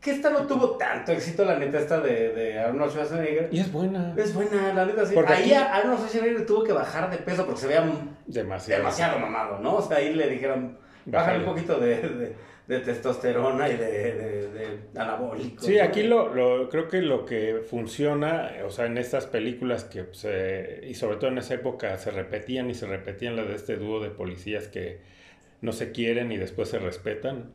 que esta no tuvo tanto éxito, la neta, esta de, de Arnold Schwarzenegger. Y es buena. Es buena, la neta, sí. Porque ahí Arnold Schwarzenegger tuvo que bajar de peso porque se veía demasiado, demasiado mamado, ¿no? O sea, ahí le dijeron, bájale un poquito de, de, testosterona y de, de anabólico. Sí, aquí lo, lo, creo que lo que funciona, o sea, en estas películas que, se, y sobre todo en esa época, se repetían y se repetían las de este dúo de policías que no se quieren y después se respetan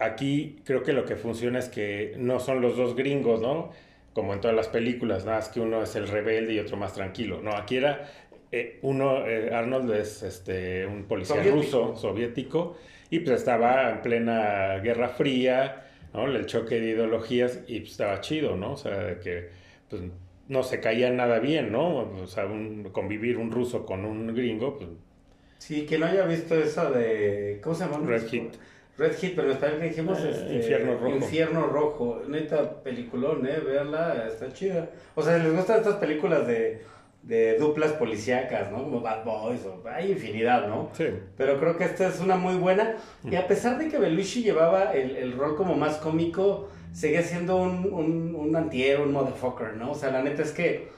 aquí creo que lo que funciona es que no son los dos gringos, ¿no? Como en todas las películas, nada más que uno es el rebelde y otro más tranquilo. No, aquí era eh, uno, eh, Arnold es este, un policía ruso, soviético, y pues estaba en plena Guerra Fría, ¿no? El choque de ideologías y pues, estaba chido, ¿no? O sea, que pues, no se caía nada bien, ¿no? O sea, convivir un ruso con un gringo, pues... Sí, que no haya visto esa de... ¿Cómo se llama? Red Heat. Red Hit, pero que dijimos Eh, este, Infierno Rojo. Infierno Rojo. Neta peliculón, eh, verla, está chida. O sea, si les gustan estas películas de, de duplas policíacas, ¿no? Como Bad Boys, o, hay infinidad, ¿no? Sí. Pero creo que esta es una muy buena. Y a pesar de que Belushi llevaba el, el rol como más cómico, seguía siendo un, un, un antihéroe, un motherfucker, ¿no? O sea, la neta es que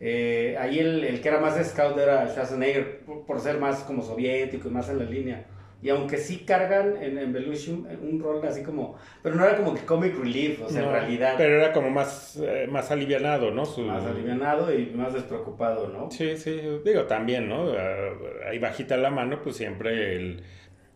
eh, ahí el, el que era más scout era Schwarzenegger, por, por ser más como soviético y más en la línea. Y aunque sí cargan en, en Belushi un, un rol así como... Pero no era como que comic relief, o sea, No, en realidad Pero era como más, eh, más alivianado, ¿no? Su- más alivianado y más despreocupado, ¿no? Sí, sí, digo también, ¿no? Ah, Ahí bajita la mano, pues siempre el,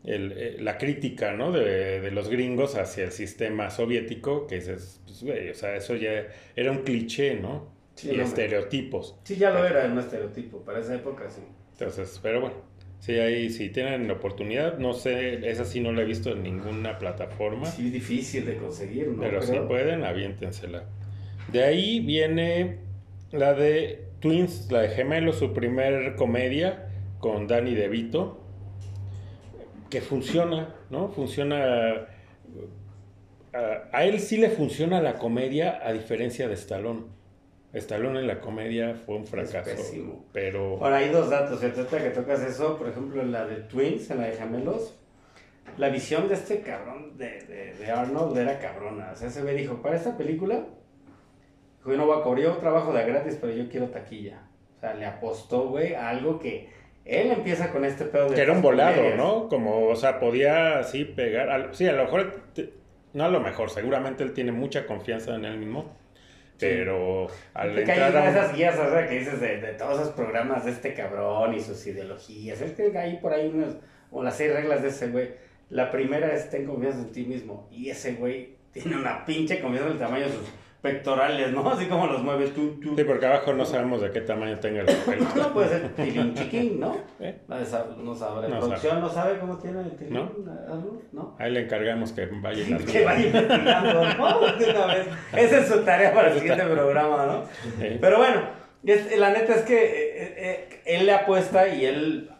el, eh, la crítica, ¿no? De, de los gringos hacia el sistema soviético, que dices, pues, güey, o sea, eso ya era un cliché, ¿no? Sí, y no, estereotipos. Sí, ya lo era en un estereotipo, para esa época sí. Entonces, pero bueno, sí, ahí, si tienen la oportunidad, no sé, esa sí no la he visto en ninguna plataforma. Sí, difícil de conseguir, ¿no? Pero si Creo. pueden, aviéntensela. De ahí viene la de Twins, la de Gemelos, su primer comedia con Danny DeVito, que funciona, ¿no? Funciona... A, a él sí le funciona la comedia a diferencia de Stallone. Stallone en la comedia fue un fracaso, pésimo. pero... Ahora hay dos datos, se trata que tocas eso, por ejemplo, en la de Twins, en la de Gemelos, la visión de este cabrón de, de, de Arnold era cabrona. O sea, ese güey dijo, para esta película, dijo, yo no voy a cobrar, yo trabajo de gratis, pero yo quiero taquilla. O sea, le apostó, güey, a algo que él empieza con este pedo de... Que era un volado, comedias. ¿no? Como, o sea, podía así pegar. al- sí, a lo mejor, te- no a lo mejor, seguramente él tiene mucha confianza en él mismo. Pero al entrar a esas guías, o sea, que dices de, de todos esos programas de este cabrón y sus ideologías. Es que hay por ahí unas, o las seis reglas de ese güey. La primera es ten confianza en ti mismo. Y ese güey tiene una pinche confianza en el tamaño de sus pectorales, ¿no? Así como los mueve tú, tú. Sí, porque abajo no sabemos de qué tamaño tenga el papel. No puede ser tilín chiquín, ¿no? ¿Eh? No sabe. La No producción no sabe cómo tiene el tilín. ¿No? ¿No? Ahí le encargamos que vaya y Que vaya investigando, ¿no? De una vez. Esa es su tarea para el siguiente programa, ¿no? Sí. Pero bueno, es- la neta es que eh, eh, él le apuesta y él.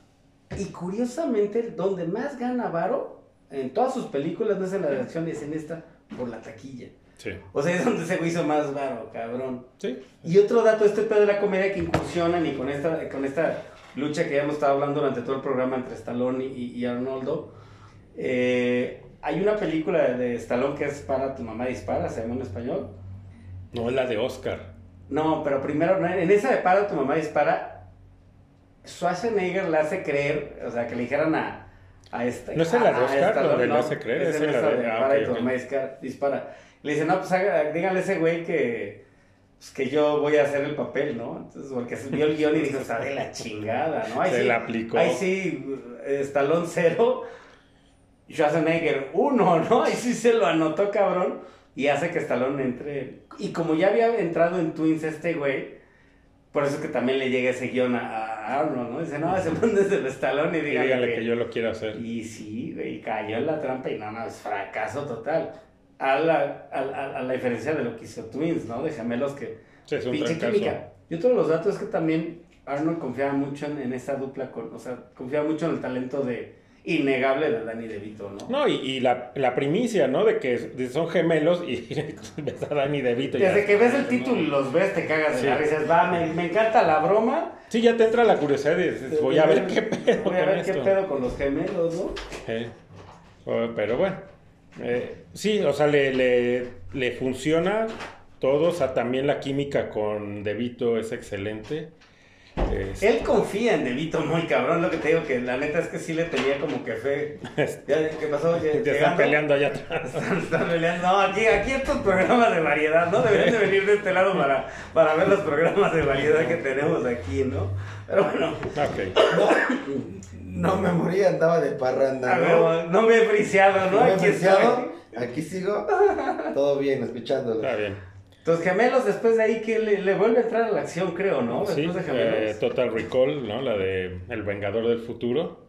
Y curiosamente, donde más gana Varo en todas sus películas no es en la de acción, es en esta, por la taquilla. Sí. O sea, es donde se hizo más Varo, cabrón. Sí. Y otro dato, este pedo de la comedia que incursionan y con esta, con esta lucha que ya hemos estado hablando durante todo el programa entre Stallone y, y Arnoldo. eh, hay una película de Stallone que es Para tu mamá dispara, se llama en español. No es la de Oscar. No, pero primero, en esa de Para tu mamá dispara, Schwarzenegger le hace creer, o sea, que le dijeran a, a esta. ¿No es en la de Oscar Stallone, donde le no, hace creer? Es en la de- ah, Para tu mamá dispara. Le dice, no, pues haga- díganle a ese güey que, pues, que yo voy a hacer el papel, ¿no? Entonces, porque vio el guion y dijo, está de la chingada, ¿no? Ahí Se sí, la aplicó. Ahí sí, Stallone cero, Schwarzenegger uno, ¿no? Ahí sí se lo anotó, cabrón. Y hace que Stallone entre. Y como ya había entrado en Twins este güey, por eso es que también le llega ese guion a, Arnold, ¿no? Dice, no, se manda desde el Stallone y díganle que, que yo lo quiero hacer. Y sí, güey, cayó en la trampa y no, no, es fracaso total. A la, a, a- a la diferencia de lo que hizo Twins, ¿no? De gemelos que Sí, es un pinche química. Y otro de los datos es que también Arnold confiaba mucho en, en esta dupla, con, o sea, confiaba mucho en el talento de innegable de Danny DeVito, ¿no? No, y, y la, la primicia, ¿no? De que son gemelos y ves a Danny DeVito. Desde ya- que ves el título y los ves, te cagas de Sí. la risa. Dices, Va, me, me encanta la broma. Sí, ya te entra la curiosidad y dices, voy a ver qué pedo Voy a con ver esto. qué pedo con los gemelos, ¿no? Oh, pero bueno, eh, sí, o sea, le, le, le funciona todo, o sea, también la química con DeVito es excelente. Es- Él confía en DeVito muy cabrón, lo que te digo, que la neta es que sí le tenía como que fe. Ya, ¿Qué pasó? ya están peleando allá atrás. Están, están peleando. No, aquí, aquí estos programas de variedad, ¿no? Deberían de venir de este lado para, para ver los programas de variedad que tenemos aquí, ¿no? Pero bueno, Ok. No me morí, andaba de parranda, ¿no? ver, no me he friciado, ¿no? No me he Aquí apreciado, estoy. aquí sigo, todo bien, escuchándolo. Está bien. Los gemelos, después de ahí, que le, le vuelve a entrar a la acción, creo, ¿no? Sí, Después de gemelos. eh, Total Recall, ¿no? La de El Vengador del Futuro.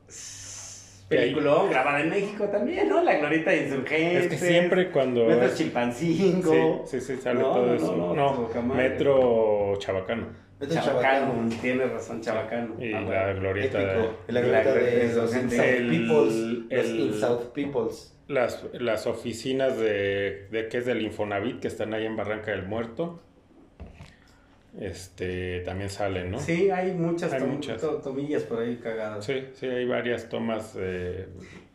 Peliculón, grabada en México también, ¿no? La glorita de insurgentes. Es que siempre cuando... Metro es- Chilpancingo. Sí, sí, sí, sale No, todo no, eso. no, No, no, jamás. Metro Chabacano. Chabacano, Chabacano. tienes razón, Chabacano. Y Ah, la bueno. glorieta de... Épico. La glorieta de de los el- Peoples. Los el- Insouth Peoples. las, las oficinas de, de que es del Infonavit que están ahí en Barranca del Muerto. Este, también salen, ¿no? Sí, hay muchas, Hay tom- muchas. to- tomillas por ahí cagadas. Sí, sí, hay varias tomas de...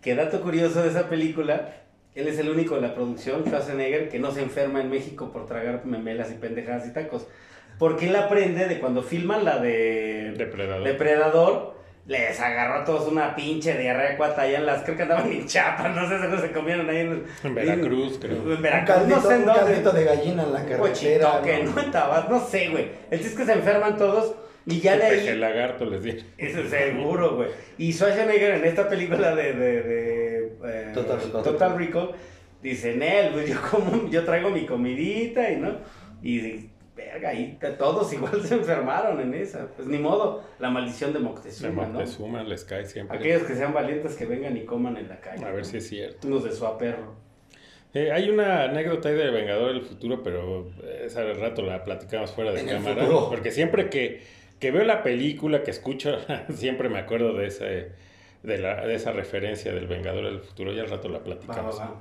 Que dato curioso de esa película, él es el único de la producción, Schwarzenegger, que no se enferma en México por tragar memelas y pendejadas y tacos. Porque él aprende de cuando filman la de Depredador. Depredador, les agarró a todos una pinche diarrea cuata allá en las, creo que andaban en Chiapas, no sé, seguro se comieron ahí en, En Veracruz, creo. En Un Veracruz, caldito, no sé en un caldito de gallina en la carretera. Cochitoque, ¿no? no en no sé, güey. El chiste es que se enferman todos y ya de ahí... El lagarto les di. Eso es seguro, güey. Y Schwarzenegger en esta película de, de, de, eh, Total Recall. Total Recall, dice, Nel, pues yo, como, yo traigo mi comidita y no. Y verga, ahí t- todos igual se enfermaron en esa. Pues ni modo, la maldición de De Moctezuma, ¿no? Moctezuma les cae siempre. Aquellos que sean valientes que vengan y coman en la calle. A ver ¿no? si es cierto. Unos de su aperro. Eh, hay una anécdota ahí de Vengador del Futuro, pero esa al rato la platicamos fuera de cámara. Porque siempre que, que veo la película, que escucho, siempre me acuerdo de, ese, de, la, de esa referencia del Vengador del Futuro. Ya al rato la platicamos. va, va.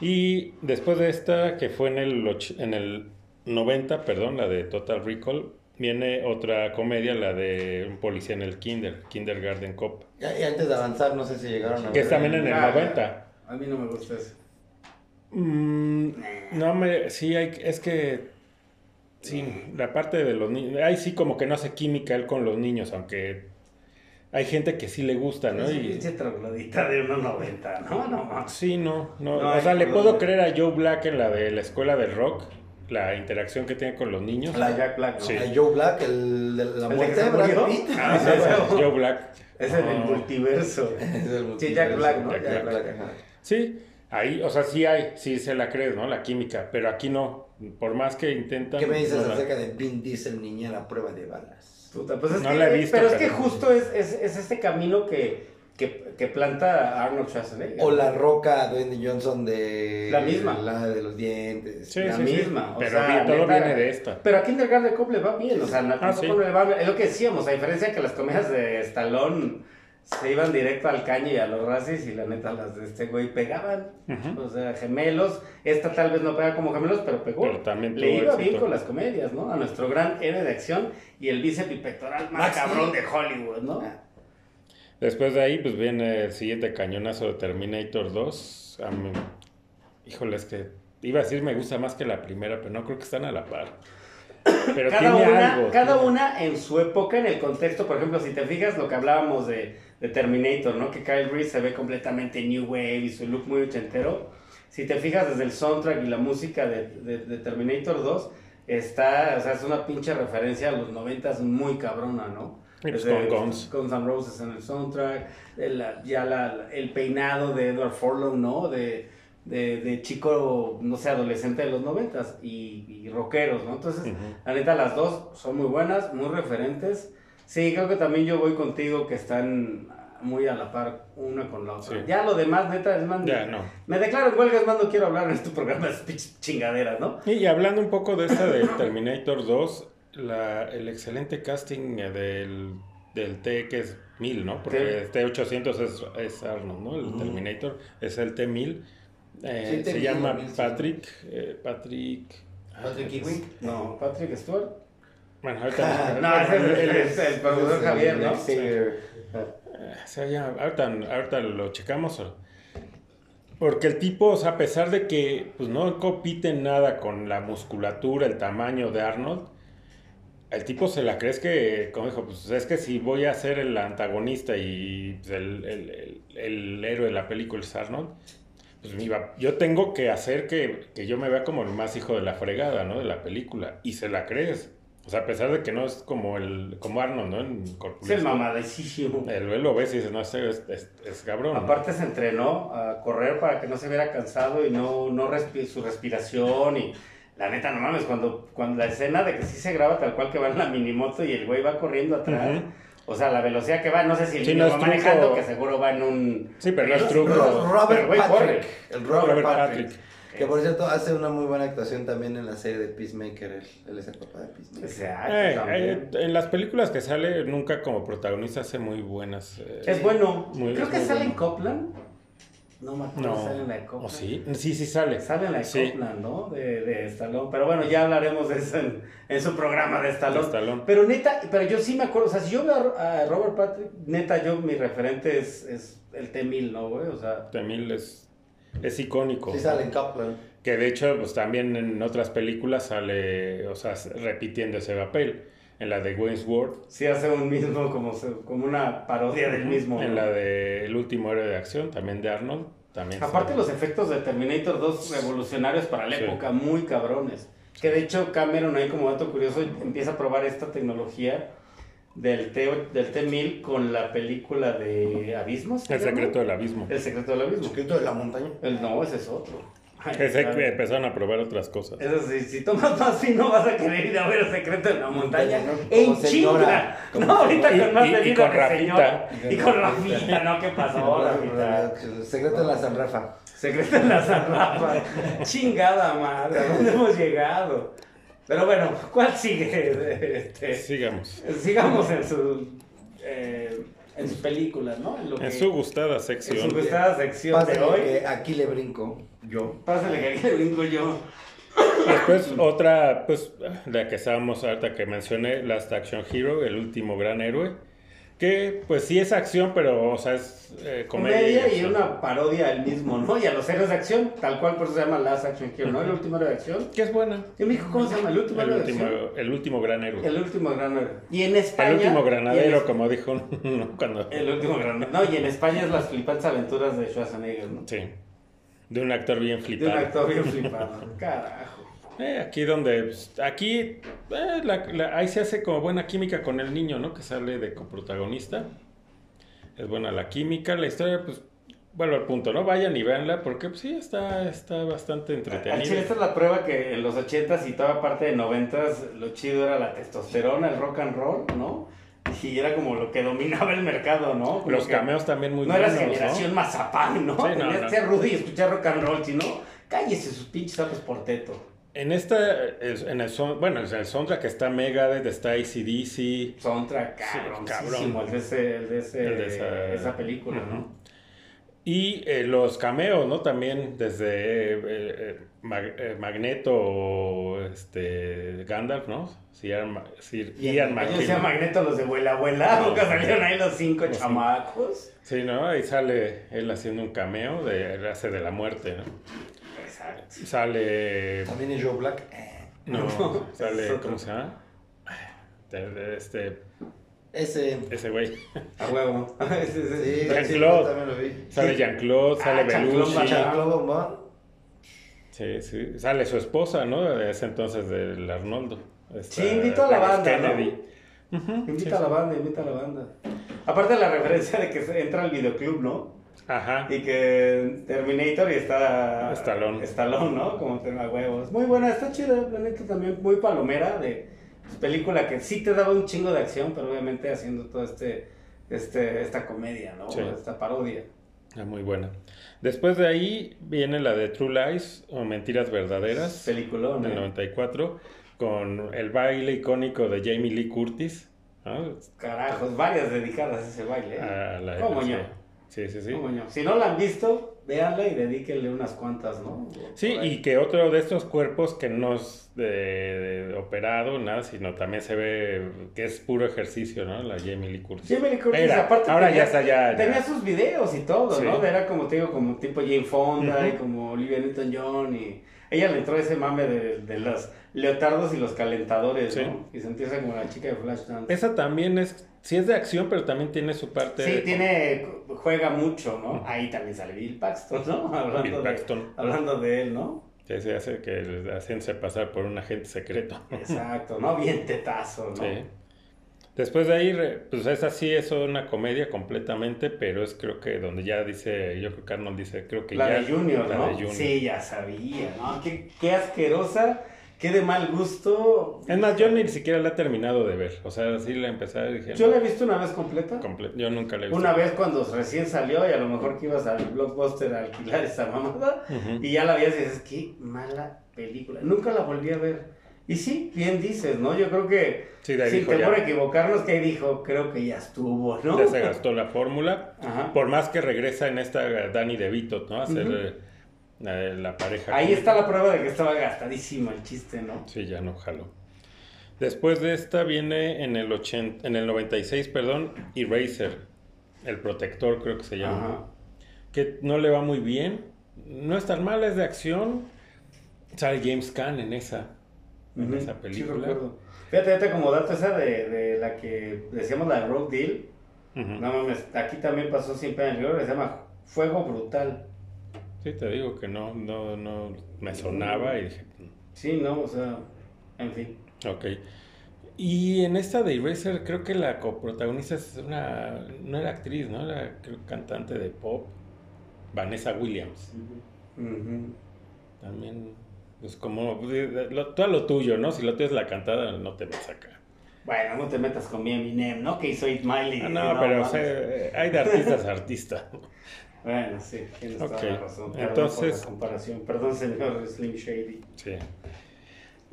Y después de esta, que fue en el, en el 90, perdón, la de Total Recall, viene otra comedia, la de un policía en el Kinder, Kindergarten Cop, Y antes de avanzar, no sé si llegaron a que es también en el Ah, 90. A mí no me gusta eso. Mm, no me, sí, hay, es que, sí, la parte de los niños, ahí sí como que no hace química él con los niños, aunque hay gente que sí le gusta, ¿no? Es una Y, pinche troglodita de 1.90, ¿no? Sí, no, no, No, o sea, le puedo creer a Joe Black en la de la escuela del rock, la interacción que tiene con los niños. La Jack Black, ¿no? Sí. A Joe Black, el de la ¿El de muerte de Brad? Pitt. Ah, sí, es Joe Black. Es en el No. multiverso. Es el Sí, Jack Black, ¿no? Jack Jack Black. Black, ajá. Sí, ahí, o sea, sí hay, sí se la crees, ¿no? La química, pero aquí no, por más que intentan. ¿Qué me dices no la- acerca de Vin Diesel, niñera a prueba de balas? Puta, pues es No que, la he visto, pero es que justo es, es, es este camino que, que, que planta Arnold Schwarzenegger. O la roca Dwayne Johnson de. La misma. La de los dientes. Sí, la sí, sí. misma, o Pero sea, todo neta, viene de esta. Pero a Kindergarten Cop le va bien, o sea, no, no le va bien. Es lo que decíamos, a diferencia que las comedias de Stallone se iban directo al caño y a los racis y la neta las de este güey pegaban. O sea, gemelos. Esta tal vez no pega como gemelos, pero pegó. Pero también Le iba bien con las comedias, ¿no? A nuestro gran héroe de acción y el bíceps pectoral más Max cabrón de Hollywood, ¿no? Después de ahí, pues viene el siguiente cañonazo de Terminator 2. A mí- híjole, es que iba a decir me gusta más que la primera, pero no creo que están a la par. Pero cada tiene una, algo. cada una en su época, en el contexto, por ejemplo, si te fijas lo que hablábamos de, de Terminator, ¿no? Que Kyle Reese se ve completamente New Wave y su look muy ochentero. Si te fijas desde el soundtrack y la música de, de- de Terminator 2, está, o sea, es una pinche referencia a los noventas muy cabrona, ¿no? Y pues con Guns. Guns N' Roses en el soundtrack, el, ya la- el peinado de Edward Furlong, ¿no? De, de, de chico, no sé, adolescente de los noventas y, y rockeros, ¿no? Entonces, Ujú. la neta, las dos son muy buenas, muy referentes. Sí, creo que también yo voy contigo que están muy a la par una con la otra. Sí. Ya lo demás, neta, es más... Ya, no. Me declaro en huelga, es más, no quiero hablar en este programa de chingaderas, ¿no? Y hablando un poco de esta de Terminator 2, la, el excelente casting del, del T que es 1000, ¿no? Porque Sí. T800 es, es Arnold, ¿no? El. Terminator es el T1000. Eh, Sí, se T1000, llama 1000, sí. Patrick. eh, Patrick. Patrick Ewing. No, Patrick Stewart. Bueno, ahorita. No, es el, el, es- el profesor Javier, ¿no? Sí. eh, llama- ahorita, ahorita lo checamos. Porque el tipo, o sea, a pesar de que pues, no compite en nada con la musculatura, el tamaño de Arnold, el tipo se la crees que, como dijo, pues es que si voy a ser el antagonista y pues, el, el- el- el héroe de la película es Arnold, pues me iba- yo tengo que hacer que, que yo me vea como el más hijo de la fregada, ¿no? De la película. Y se la crees. O sea, a pesar de que no es como el como Arnold, ¿no? En Es el. El él lo ves y dices, no, es, es, es cabrón. ¿no? Aparte se entrenó a correr para que no se viera cansado y no, no respi- su respiración y la neta no mames, cuando, cuando la escena de que sí se graba tal cual que va en la minimoto y el güey va corriendo atrás, o sea, la velocidad que va, no sé si el Sí, niño no va manejando, que seguro va en un... Sí, pero no es truco. Pero Robert güey corre. Patrick. El Robert, Robert Patrick. Patrick. Que por cierto hace una muy buena actuación también en la serie de Peacemaker. Él, él es el papá de O Peacemaker. sea, Eh, también. eh, en las películas que sale, nunca como protagonista hace muy buenas. eh, es bueno. muy- Creo es que sale en. Copland. No me acuerdo sale en la de Copland. ¿O sí? Sí, sí sale. Sale en la de Sí. Copland, ¿no? De, de Stallone. Pero bueno, ya hablaremos de eso en, en su programa de Stallone. De Stallone. Pero neta, pero yo sí me acuerdo, o sea, si yo veo a, Robert Patrick, neta, yo mi referente es, es el T-1000, ¿no, güey? O sea, También es, es icónico. Sí sale en Copland. Que de hecho, pues también en otras películas sale, o sea, repitiendo ese papel. En la de Wayne's World, sí hace un mismo, como, como una parodia del mismo. en ¿no? la de El último héroe de acción, también de Arnold. También Aparte sale. los efectos de Terminator 2 revolucionarios para la Sí. época, muy cabrones. Que de hecho Cameron ahí como dato curioso empieza a probar esta tecnología del T del T-1000 con la película de Abismos. ¿se El llama? secreto del abismo. El secreto del abismo. Secreto de la montaña. El, no, ese es otro. Ay, Ese claro. que empezaron a probar otras cosas. Eso sí, si tomas más fino vas a querer ir a ver el secreto de la montaña. ¿no? En chinga. No, ahorita con más y con que Rafita. señora. Y con Rafita, ¿no? ¿Qué pasó, Rafita? Secreto de la San Rafa. Secreto en la San Rafa. Chingada madre, ¿a dónde hemos llegado? Pero bueno, ¿cuál sigue? Este, Sigamos. sigamos en su, eh, en sus películas, ¿no? En, lo En que- su gustada en sección. su gustada sección de Pásale hoy. que aquí le brinco yo. Pásale que aquí le brinco yo. Después otra, pues, la que estábamos ahorita que mencioné, Last Action Hero, el último gran héroe. Que, pues sí es acción, pero, o sea, es eh, comedia. Comedia y acción. una parodia al mismo, ¿no? Y a los héroes de acción, tal cual por eso se llama Last Action Hero, ¿no? El último héroe de acción. Que es buena. ¿Y me dijo cómo se llama? El último El héroe de último, acción. el último gran héroe. El último gran héroe. Y en España. El último y granadero, en- como dijo uno cuando... El último gran No, y en España es las flipantes aventuras de Schwarzenegger, ¿no? Sí. De un actor bien De un flipado. actor bien flipado. Carajo. Eh, aquí donde... pues, aquí... eh, la- la- ahí se hace como buena química con el niño, ¿no? Que sale de coprotagonista. Es buena la química. La historia, pues... Vuelvo al punto, ¿no? Vayan y véanla porque pues, sí, está, está bastante Al chile, entretenida. esta es la prueba que en los 80s y toda parte de 90s lo chido era la testosterona, el rock and roll, ¿no? Y era como lo que dominaba el mercado, ¿no? Como Los cameos también muy No eras buenos, generación mazapán, ¿no? Sí, no, Tenías no. que ser rudy y escuchar rock and roll, si no, cállese sus pinches sapos por teto. En esta, es- en el, bueno, en el soundtrack está Megadeth, está ACDC, Soundtrack Sí, cabroncísimo, cabrón. el de, ese, el de, ese- El de esa- esa película, Ujú. ¿no? Y eh, los cameos, ¿no? También desde eh, eh, Mag- eh, Magneto o este, Gandalf, ¿no? Sir, Ma- Sir Y Ian McKellen. Magneto, los de abuela, abuela, nunca salieron ahí los cinco Los cinco. chamacos. Sí, ¿no? Ahí sale él haciendo un cameo, de, él hace de la muerte, ¿no? Exacto. Sale... También es Joe Black. Eh, No, No, sale... ¿Cómo se llama? Este, Ese. ese güey. A huevo. Sí, sí, sí. Jean-Claude. sí, yo también lo vi. Sale Jean-Claude, sale Ah, Belushi. Jean-Claude. Sí, sí. Sale su esposa, ¿no? De ese entonces del Arnoldo. Esta- Sí, invito a la banda, ¿no? Kennedy. Ujú, Invita sí, a la banda, invita a la banda. Aparte de la referencia de que entra al videoclub, ¿no? Ajá. Y que Terminator y está... Stallone. Stallone, ¿no? Como tema huevos. Muy buena, está chida, la neta también muy palomera de pues, película que sí te daba un chingo de acción, pero obviamente haciendo todo este, este, esta comedia, ¿no? Sí. Esta parodia. Ah, muy buena. Después de ahí viene la de True Lies o Mentiras Verdaderas Peliculón, del ¿eh? 94 con el baile icónico de Jamie Lee Curtis. ¿no? Carajos, varias dedicadas a ese baile. ¿eh? A la- ¿Cómo sí. Sí, sí, sí. ¿Cómo no? Si no la han visto, véanla y dedíquenle unas cuantas, ¿no? Sí, y que otro de estos cuerpos que no es de, de operado, nada, sino también se ve que es puro ejercicio, ¿no? La Jamie Lee Curtis. Jamie Lee Curtis, Era, aparte ahora tenía, ya está, ya, ya. tenía sus videos y todo, Sí. ¿no? Era como te digo, como tipo Jane Fonda Ujú. y como Olivia Newton-John y ella le entró ese mame de, de los leotardos y los calentadores, Sí. ¿no? Y sentirse como la chica de Flashdance. Esa también es, sí es de acción, pero también tiene su parte... Sí, de- tiene, juega mucho, ¿no? Ahí también sale Bill Paxton, ¿no? Hablando, Bill de, Paxton. hablando de él, ¿no? Que se hace que hacense pasar por un agente secreto. Exacto, ¿no? Bien tetazo, ¿no? Sí. Después de ahí, pues esa sí es una comedia completamente, pero es creo que donde ya dice, yo creo que Arnold dice, creo que La ya... de Junior, la ¿no? de Junior. Sí, ya sabía, ¿no? Qué, qué asquerosa, qué de mal gusto. Es más, yo ni siquiera la he terminado de ver. O sea, sí la empecé a dije, Yo la he visto una vez completa. comple- Yo nunca la he visto. Una vez cuando recién salió y a lo mejor que ibas al blockbuster a alquilar esa mamada y ya la veías y dices, qué mala película. Nunca la volví a ver. Y sí, bien dices, ¿no? Yo creo que sin temor a equivocarnos, que ahí dijo, creo que ya estuvo, ¿no? Ya se gastó la fórmula. Por más que regresa en esta Danny DeVito, ¿no? A hacer la pareja. Ahí está la prueba de que estaba gastadísimo el chiste, ¿no? Sí, ya no jaló. Después de esta viene en el, 80, en el 96, perdón, Eraser, el protector creo que se llama. Que no le va muy bien. No es tan mal, es de acción. Sale James Caan en esa en esa película. fíjate, fíjate, como dato esa de, de, la que decíamos la de Road Deal. No mames, aquí también pasó el libro, se llama Fuego Brutal. Sí, te digo que no, no, no me sonaba y dije. Mm". Sí, no, o sea, en fin. Ok. Y en esta de Eraser creo que la coprotagonista es una, no era actriz, ¿no? Era creo, cantante de pop, Vanessa Williams. También pues como, todo lo tuyo, ¿no? Si lo tienes la cantada, no te vas acá. Bueno, no te metas con mi Eminem, ¿no? Que hizo It Miley. Ah, no, pero hay de artistas a artista. bueno, sí, tienes toda la razón. Entonces... comparación. Perdón, señor Slim Shady. Sí.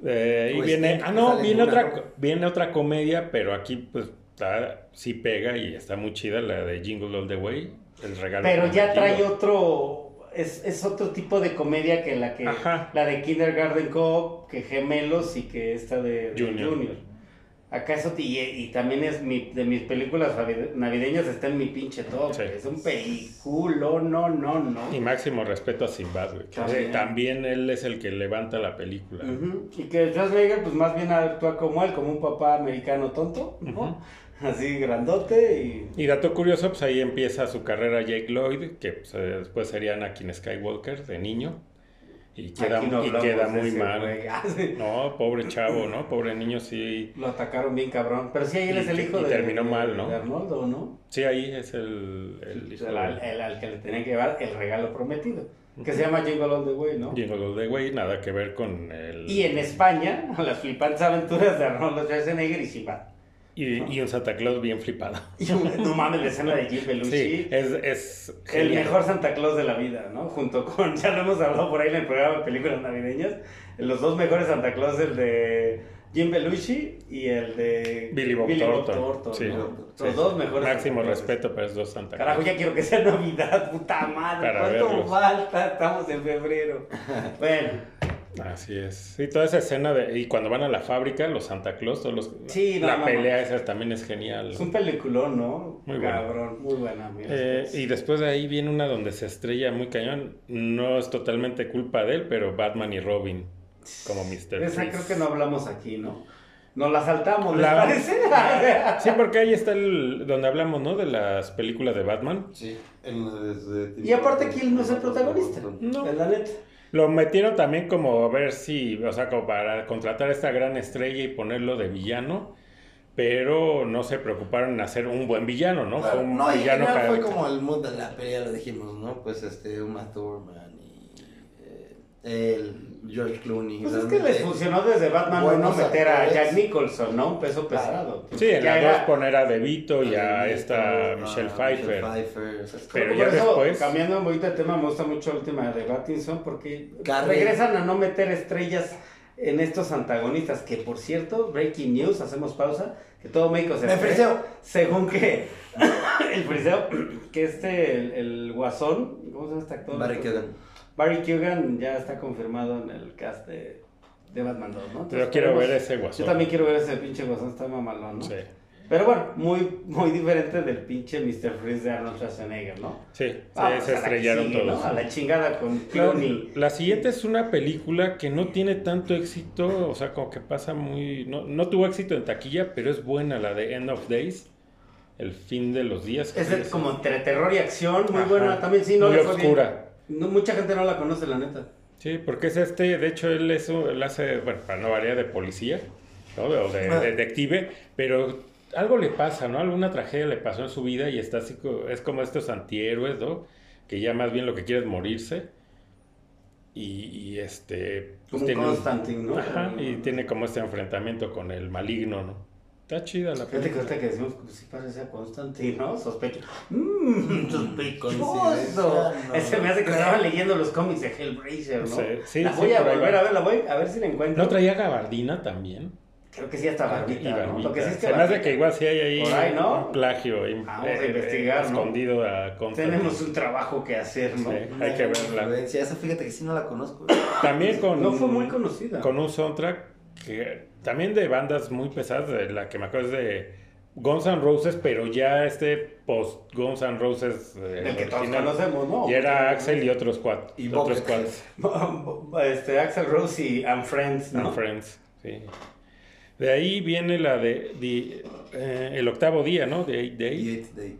Eh, y pues viene, ah no, viene otra, viene otra comedia, pero aquí pues está, sí pega y está muy chida la de Jingle All the Way, el regalo. Pero ya trae otro, es, es, otro tipo de comedia que la que la de Kindergarten Cop, que Gemelos y que esta de, Junior. Acá eso y, y, también es mi, de mis películas navideñas está en mi pinche top. Es un película, no, no, no. Y máximo respeto a Sinbad, También. él es el que levanta la película. Y que Schwarzenegger pues más bien actúa como él, como un papá americano tonto, ¿no? así grandote y... Y dato curioso, pues ahí empieza su carrera Jake Lloyd, que pues, eh, después sería Anakin Skywalker de niño. Y queda, y queda muy mal. Ah, no, pobre chavo, ¿no? Pobre niño, sí. Lo atacaron bien cabrón. Pero sí, ahí él es el hijo y de, terminó mal, ¿no? de Arnoldo, ¿no? Sí, ahí es el, el hijo. El, al que le tenían que llevar el regalo prometido. Que se llama Jingle All the Way, ¿no? Jingle All the Way, nada que ver con el... Y en España, las flipantes aventuras de Arnoldo Schwarzenegger y Simba. Y, y, un Santa Claus bien flipado. no mames, la escena de Jim Belushi. Sí, es, es El mejor Santa Claus de la vida, ¿no? Junto con, ya lo hemos hablado por ahí en el programa de películas navideñas, los dos mejores Santa Claus, el de Jim Belushi y el de Billy Bob Thornton. sí. Los dos mejores. Máximo respeto para esos dos Santa Claus. Carajo, ya quiero que sea Navidad, puta madre. ¿Cuánto falta? Estamos en febrero. bueno. Así es. Y toda esa escena de. Y cuando van a la fábrica, los Santa Claus, todos los. Sí, La pelea esa también es genial. Es un peliculón, ¿no? Muy Cabrón, muy buena. Eh, y después de ahí viene una donde se estrella muy cañón. No es totalmente culpa de él, pero Batman y Robin, como Mr. Esa creo que no hablamos aquí, ¿no? Nos la saltamos, ¿les parece? sí, porque ahí está el donde hablamos, ¿no? De las películas de Batman. Sí. y aparte que él no es el protagonista. No. Es la neta. Lo metieron también como a ver si, o sea, como para contratar a esta gran estrella y ponerlo de villano, pero no se preocuparon en hacer un buen villano, ¿no? Fue un no, villano y fue como el mood de la pelea, lo dijimos, ¿no? Pues este, Uma Thurman y eh, el George Clooney. Pues es que les funcionó desde Batman no meter a Jack Nicholson, ¿no? Un peso pesado. Sí, en la dos poner a DeVito y a esta Michelle Pfeiffer. Pero ya después... Cambiando un poquito de tema, me gusta mucho el tema de Battinson porque regresan a no meter estrellas en estos antagonistas, que por cierto, breaking news, hacemos pausa, que todo México se... Me friseo. Según que el friseo, que este, el, el, guasón, ¿cómo se llama este actor? Barry Keoghan. Barry Keoghan ya está confirmado en el cast de, de Batman 2, ¿no? Pero quiero ver ese guasón. Yo también quiero ver ese pinche guasón, está mamalón, ¿no? Sí. Pero bueno, muy, muy diferente del pinche Mr. Freeze de Arnold Schwarzenegger, ¿no? Sí, se estrellaron todos. A la chingada con Clooney. La, siguiente es una película que no tiene tanto éxito, o sea, como que pasa muy... No, no tuvo éxito en taquilla, pero es buena, la de End of Days. El fin de los días. Es como entre terror y acción, muy buena. También sí, no Muy oscura. No, mucha gente no la conoce, la neta. Sí, porque es este, de hecho él, es, él hace, bueno, para no variar, de policía, ¿no? O de, ah. detective, pero algo le pasa, ¿no? Alguna tragedia le pasó en su vida y está así, es como estos antihéroes, ¿no? Que ya más bien lo que quiere es morirse. Y, este... Pues como tiene, Constantine, ¿no? Ajá, y tiene como este enfrentamiento con el maligno, ¿no? Está chida la película. Fíjate que que decimos, pues sí parece a Constantine, ¿no? Sospecho. Mmm, Mmm, sospechoso. Ese me hace que estaban leyendo los cómics de Hellraiser, ¿no? Sí, sí, la voy a volver a ver, la voy a ver si la encuentro. ¿No traía gabardina también? Creo que sí hasta barbita, ¿no? Lo que sí es que Se me hace que igual sí hay ahí, un plagio Vamos a eh, investigar, escondido a Tenemos un trabajo que hacer, ¿no? hay que verla. Esa fíjate que sí no la conozco. También con... No fue muy conocida. Con un soundtrack que también de bandas muy pesadas, de la que me acuerdo es de Guns N' Roses, pero ya este post Guns N' Roses eh, el que todos conocemos, ¿no? Y era Axel y otros cuatro. Y otros cuatro. este Axel Rose y And Friends, ¿no? And Friends, sí. De ahí viene la de, eh, el octavo día, ¿no? De Eight Day. Day.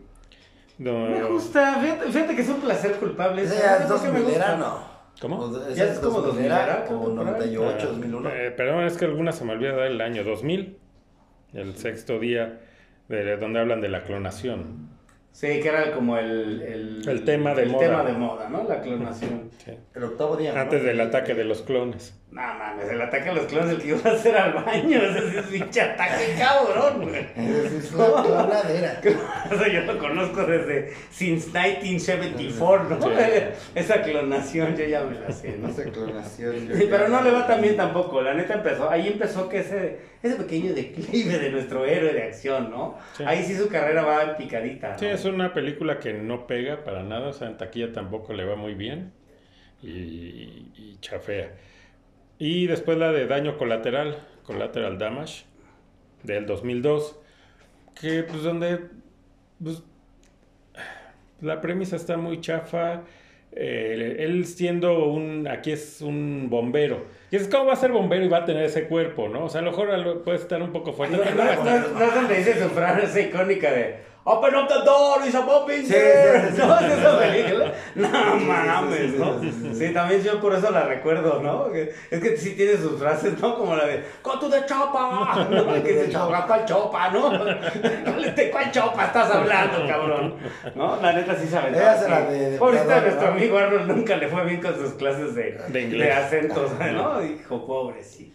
Me gusta, fíjate, que es un placer culpable. Ya es 2000 era, no. ¿Cómo? Ya es como 2000 era, o 98, 2001. Eh, perdón, es que algunas se me olvida dar el año 2000, el sexto día de donde hablan de la clonación. Sí, que era como el, el, tema de el moda. tema de moda, ¿no? La clonación. Sí. El octavo día. Antes del ataque de los clones. No mames, el ataque de los clones el que iba a hacer al baño. Ese es pinche ataque cabrón, güey. es una clonadera. Eso yo lo conozco desde since 1974, ¿no? Esa clonación yo ya me la sé, ¿no? Esa clonación. Sí, pero no le va tan bien tampoco. La neta empezó, ahí empezó que ese, ese pequeño declive de nuestro héroe de acción, ¿no? Ahí sí su carrera va picadita. ¿no? Sí, es una película que no pega para nada, o sea, en taquilla tampoco le va muy bien y, y chafea. Y después la de Daño Colateral, Collateral Damage, del 2002, que pues donde pues, la premisa está muy chafa. Eh, él siendo un, aquí es un bombero. Y es como va a ser bombero y va a tener ese cuerpo, ¿no? O sea, a lo mejor puede estar un poco fuerte. No, no, es donde dice su frase icónica de Open up the door, it's a popping sí, sí, ¿No es esa película? No mames, ¿no? Sí, también yo por eso la recuerdo, ¿no? Es que sí tiene sus frases, ¿no? Como la de Go to the chopa, ¿no? Que se chopa, ¿cuál chopa, no? ¿De cuál chopa estás hablando, cabrón? ¿No? La neta sí sabe. Pobrecita, nuestro amigo Arnold nunca le fue bien con sus clases de, de, de acentos, ¿no? Dijo, pobrecito.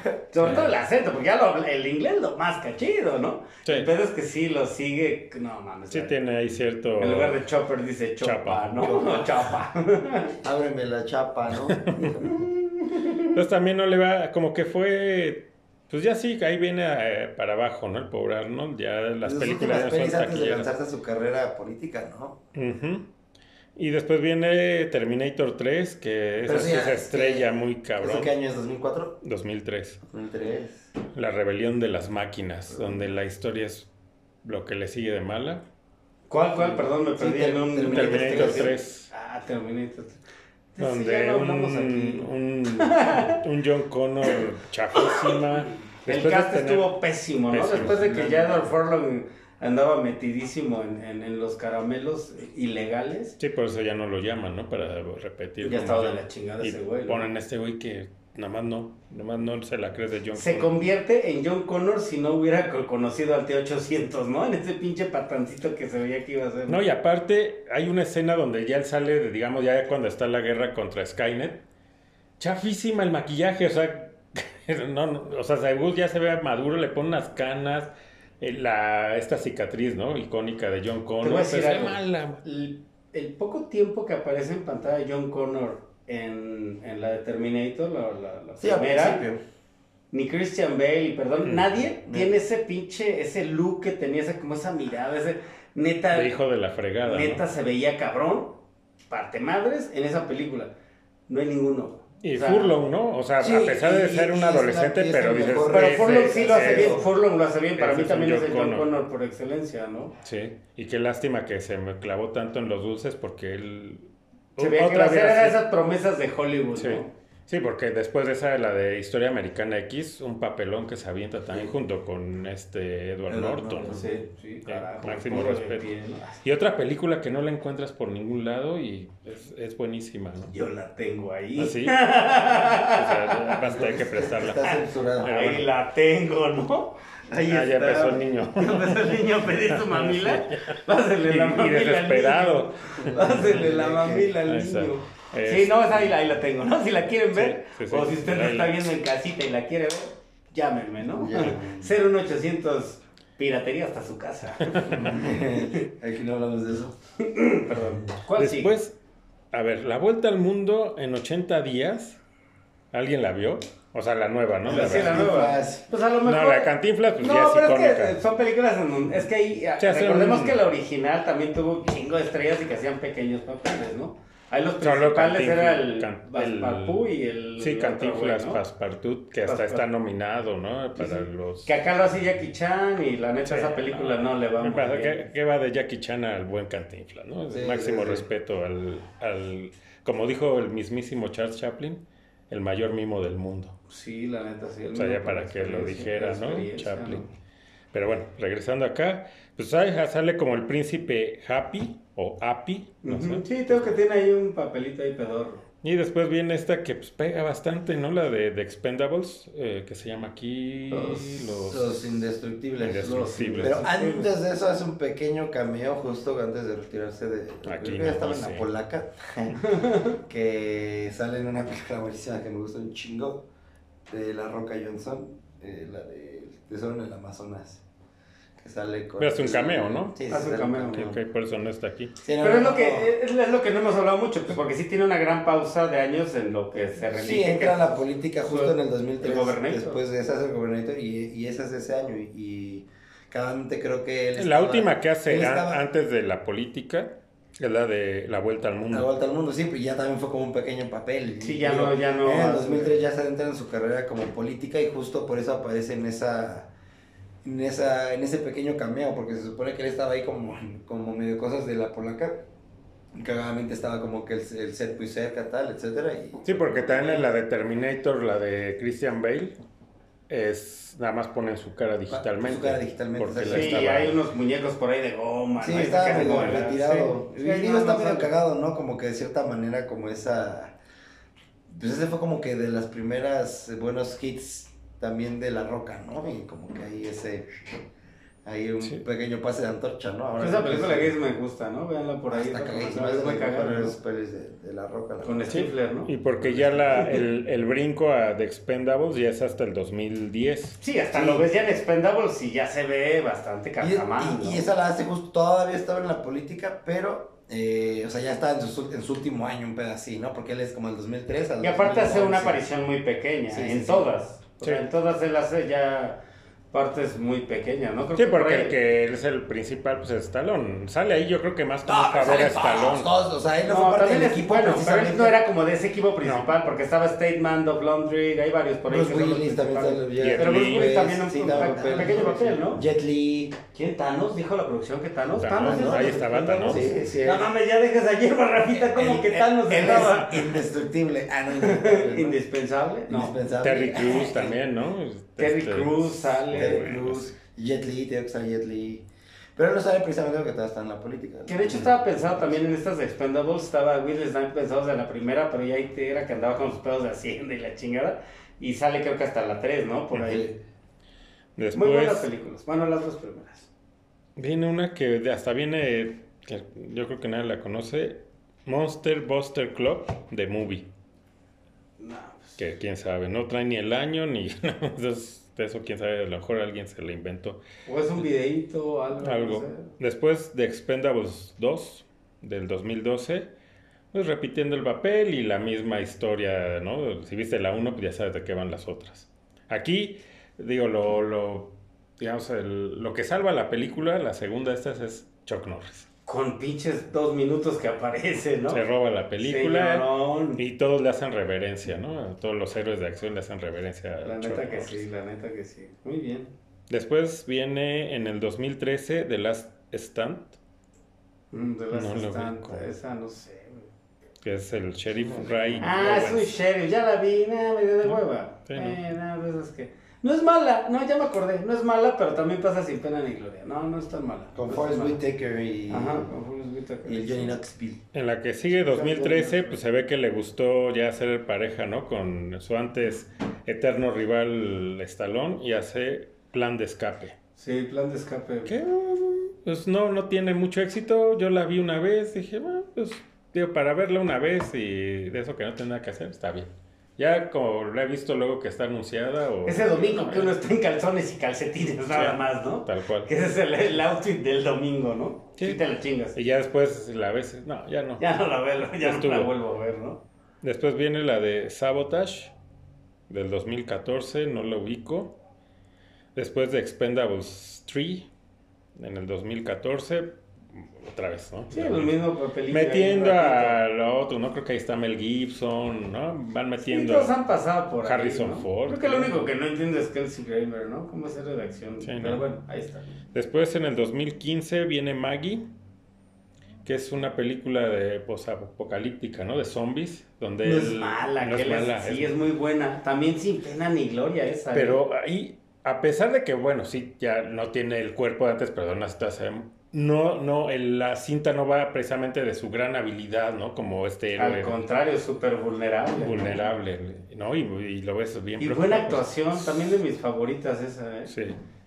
Sobre todo el acento, porque ya lo, el inglés lo más cachido, ¿no? Sí. Pero es que sí lo sigue, no mames. Sí, tiene ahí cierto. En lugar de chopper dice chopa, ¿no? No, chapa. Ábreme la chapa, ¿no? Entonces también no le va, como que fue. Pues ya sí, ahí viene eh, para abajo, ¿no? El pobre Arnold, ya las películas ya son antes de lanzarse a su carrera política, ¿no? Uh y después viene Terminator 3, que es esa estrella muy cabrón. ¿Qué año es? ¿2004? 2003. 2003. La rebelión de las máquinas, donde la historia es lo que le sigue de mala. ¿Cuál, cuál? Perdón, me perdí en un Terminator, 3. Ah, Terminator 3. Donde un, un, un, John Connor chafísima. El cast estuvo pésimo, ¿no? Después de que ya Edward Furlong andaba metidísimo en, en, en, los caramelos ilegales. Sí, por eso ya no lo llaman, ¿no? Para repetir. Ya estaba de la chingada ese güey. Ponen a este güey que nada más no, nada más no se la crees de John Se convierte en John Connor si no hubiera conocido al T-800, ¿no? En ese pinche patancito que se veía que iba a ser. No, y aparte hay una escena donde ya él sale, de, digamos, ya cuando está la guerra contra Skynet. Chafísima el maquillaje, o sea, no, no, o sea, ya se ve maduro, le pone unas canas la, esta cicatriz, ¿no? Icónica de John Connor. El, poco tiempo que aparece en pantalla John Connor en, en la de Terminator, la, la, primera, ni Christian Bale, perdón, mm. nadie tiene ese pinche, ese look que tenía, ese, como esa mirada, ese neta. Hijo de la fregada. Neta se veía cabrón, parte madres, en esa película. No hay ninguno. Y Furlong, ¿no? O sea, a pesar de ser un adolescente, pero dices... Pero Furlong sí lo hace bien, Furlong lo hace bien, para mí también es el John Connor. por excelencia, ¿no? Sí, y qué lástima que se me clavó tanto en los dulces porque él... Se veía que era esas promesas de Hollywood, ¿no? Sí, porque después de esa, la de Historia Americana X, un papelón que se avienta también junto con este Edward, Norton. sí, sí, carajo, máximo respeto. Y otra película que no la encuentras por ningún lado y es, es buenísima, ¿no? Yo la tengo ahí. ¿Ah, sí? o sea, basta hay que prestarla. Está censurada. Ahí la tengo, ¿no? Ahí ah, ya empezó el niño. Ya empezó el niño a pedir su mamila. Pásale la mamila. Y desesperado. Al niño. Pásale la mamila al niño. Sí, no, esa ahí, la tengo, ¿no? Si la quieren ver, o si usted la está viendo en casita y la quiere ver, llámenme, ¿no? 01800 piratería hasta su casa. Aquí no hablamos de eso. Perdón. ¿Cuál sigue? Después, a ver, la vuelta al mundo en 80 días. ¿Alguien la vio? O sea, la nueva, ¿no? La Sí, la nueva. Pues a lo mejor. No, la Cantinflas, pues no, ya es pero icónica. es que son películas en donde- Es que ahí. Sí, recordemos un- que la original también tuvo un chingo de estrellas y que hacían pequeños papeles, ¿no? Ahí los principales era el Passepartout y el. Sí, el Cantinflas ¿no? Que hasta está nominado, ¿no? Para Sí, sí. los... Que acá lo hace Jackie Chan y la neta Sí, esa película no, le va muy pasa bien. que va de Jackie Chan al buen Cantinflas, ¿no? Máximo respeto al, al... Como dijo el mismísimo Charles Chaplin, el mayor mimo del mundo. Sí, la neta, sí. O sea, ya para que lo dijera, ¿no? Chaplin. ¿no? Pero bueno, regresando acá, pues sale como el príncipe Happy o Happy, no sé. Sí, tengo que tiene ahí un papelito ahí pedorro. Y después viene esta que pues pega bastante, ¿no? La de, de Expendables, eh, que se llama aquí Los- los, Los indestructibles. Indestructibles. Pero antes de eso hace un pequeño cameo justo antes de retirarse de... Aquí creo que ya no estaba en dice. la polaca. que sale en una película buenísima que me gusta un chingo. De La Roca Johnson. eh, la de Tesoro en el Amazonas. Que sale con... Pero hace un cameo, ¿no? Sí, sí, Hace un cameo. Ok, ok, por eso no está aquí. Sí, no, Pero es no, lo, que, no. es, es lo que no hemos hablado mucho, pues, porque sí tiene una gran pausa de años en lo que se relige. Sí, entra a la política justo en el 2003. El Gobernator. Después de esa es el Gobernator y, y esa es ese año. Y, y claramente creo que él La estaba- última que hace estaba- antes de la política es la de la vuelta al La mundo. vuelta al mundo, sí, pero ya también fue como un pequeño papel. Sí, ya digo, no- ya no En el hace- 2003 ya se adentra en su carrera como política y justo por eso aparece en esa. En, esa, en ese pequeño cameo, porque se supone que él estaba ahí como, como medio cosas de la polaca. y Cagadamente estaba como que el, el set muy cerca, tal, etcétera. Y, Sí, porque también en la de Terminator, la de Christian Bale, es nada más ponen su cara digitalmente. Su cara digitalmente, Porque Sí, estaba- hay unos muñecos por ahí de goma. Sí, ¿no? Sacan medio como retirado. sí, y sí, digo, no, está no medio cagado, ¿no? Como que de cierta manera, como esa. Pues ese fue como que de las primeras buenos hits también de La Roca, ¿no? Y como que ahí ese. Hay un Sí. pequeño pase de antorcha, ¿no? Ahora Esa película que me gusta, ¿no? Veanla por ahí. Está cagadísima, película es es muy mejores pelis de, de La Roca. la Con verdad. Stifler, ¿no? Y porque ya la, el, el brinco a The Expendables ya es hasta el 2010. Sí, hasta Sí. lo ves ya en Expendables y ya se ve bastante Y, carcamán, y- ¿no? y esa la hace justo, todavía estaba en la política, pero, eh, o sea, ya estaba en su, en su último año, un pedacito, ¿no? Porque él es como el 2003 al Y aparte hace una 2011. aparición muy pequeña, Sí, sí, en sí. todas. O sea, Sí. en todas hace ya partes muy pequeñas, ¿no? Creo Sí, que por porque el que es el principal, pues es Stallone. Sale ahí yo creo que más como No, favor a Stallone. todos, o sea, él no, No, fue parte del es, equipo bueno, pero él no era como de ese equipo principal, porque estaba Statement, of Laundry, hay varios por ahí. Bruce Willis también sale- Jet Pero Bruce Li. Willis también un, Sí, un pequeño papel, ¿no? Jet Li. ¿Quién? ¿Thanos? ¿Dijo la producción que Thanos? Thanos, ¿Thanos? ahí estaba Thanos. Sí, sí. No mames, ya dejes ayer, Rafita, como que Thanos estaba es indestructible. Ah, no, indispensable. ¿no? indispensable. No. Indispensable. Terry Crews también, ¿no? Terry Este, Crews sale. Terry Crews. Jet Li, tengo que Jet Li. Pero no sabe precisamente lo que está en la política. ¿no? Que de hecho estaba pensado también en estas de Expendables, estaba Will Snipes pensado desde la primera, pero ya ahí era que andaba con sus pedos de Hacienda y la chingada, y sale creo que hasta la 3, ¿no? Por ahí. Muy buenas películas, bueno, las dos primeras. viene una que de- hasta viene, que yo creo que nadie la conoce, Monster Buster Club de Movie. Que quién sabe, no trae ni el año ni Entonces, eso quién sabe, a lo mejor alguien se lo inventó. o es un videíto algo. Algo. no sé. Después de Expendables 2 del 2012, pues repitiendo el papel y la misma historia, ¿no? Si viste la 1, pues ya sabes de qué van las otras. Aquí, digo, lo, lo digamos, el- lo que salva la película, la segunda de estas es Chuck Norris. Con pinches dos minutos que aparece, ¿no? Se roba la película Señorón. y todos le hacen reverencia, ¿no? Todos los héroes de acción le hacen reverencia a La Chuck neta que sí, la neta que sí. Muy bien. Después viene en el 2013 The Last Stand, Mm, de las No Stand, esa no sé, que es el sheriff Ray. Ah, es un sheriff, ya la vi, nada, me dio de hueva. Sí, ¿no? Eh, nada, de esas que... No es mala, no, ya me acordé, no es mala, pero también pasa sin pena ni gloria. No, no es tan mala. Con No Forrest. Whitaker y, Ajá, con Forrest Whitaker. y el Johnny Knoxville. En la que sigue 2013, pues se ve que le gustó ya hacer pareja, ¿no? Con su antes eterno rival Stallone y hace Plan de Escape. Sí, plan de escape. Que pues no, no tiene mucho éxito. Yo la vi una vez, dije, bueno, pues digo, para verla una vez y de eso que no tiene nada que hacer, está bien. Ya como la he visto luego que está anunciada o... Ese domingo que uno está en calzones y calcetines nada más, ¿no? Tal cual. Que ese es el, el outfit del domingo, ¿no? Sí. Sí. te lo chingas. Y ya después la ves, no, ya no. Ya no la veo, ya no la vuelvo a ver, ¿no? Después viene la de Sabotage del 2014, no la ubico. Después de Expendables 3 en el 2014, otra vez, ¿no? Sí, el mismo papelito. Metiendo a lo otro, ¿no? Creo que ahí está Mel Gibson, ¿no? Van Sí, metiendo... todos han pasado por ahí, Harrison ¿no? Ford. Creo que lo único que no entiendo es Kelsey Grammer, ¿no? ¿Cómo hacer redacción? Sí, Pero no. bueno, ahí está. Después en el 2015 viene Maggie, que es una película de posapocalíptica, ¿no? De zombies, donde No es mala, no que es mala, sí, es- es muy buena. También sin pena ni gloria esa. ¿eh? Pero ahí, a pesar de que, bueno, sí, ya no tiene el cuerpo de antes, perdón, hasta hace- no, no, el- la cinta no va precisamente de su gran habilidad, ¿no? Como este Al héroe contrario, súper vulnerable. ¿no? vulnerable, ¿no? Y, y lo ves bien Y buena actuación, también de mis favoritas esa, ¿eh? Sí,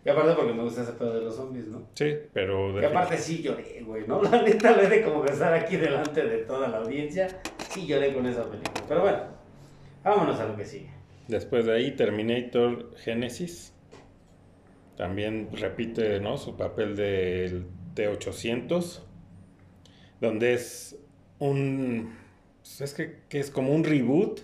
Y aparte porque me gusta ese pedo de los zombies, ¿no? sí, pero... Y aparte sí lloré, güey, ¿no? La neta, le de como estar aquí delante de toda la audiencia, sí lloré con esa película. Pero bueno, vámonos a lo que sigue. Después de ahí, Terminator Genesis. También repite ¿no? su papel del T-800. Donde es un. pues Es que, que es como un reboot.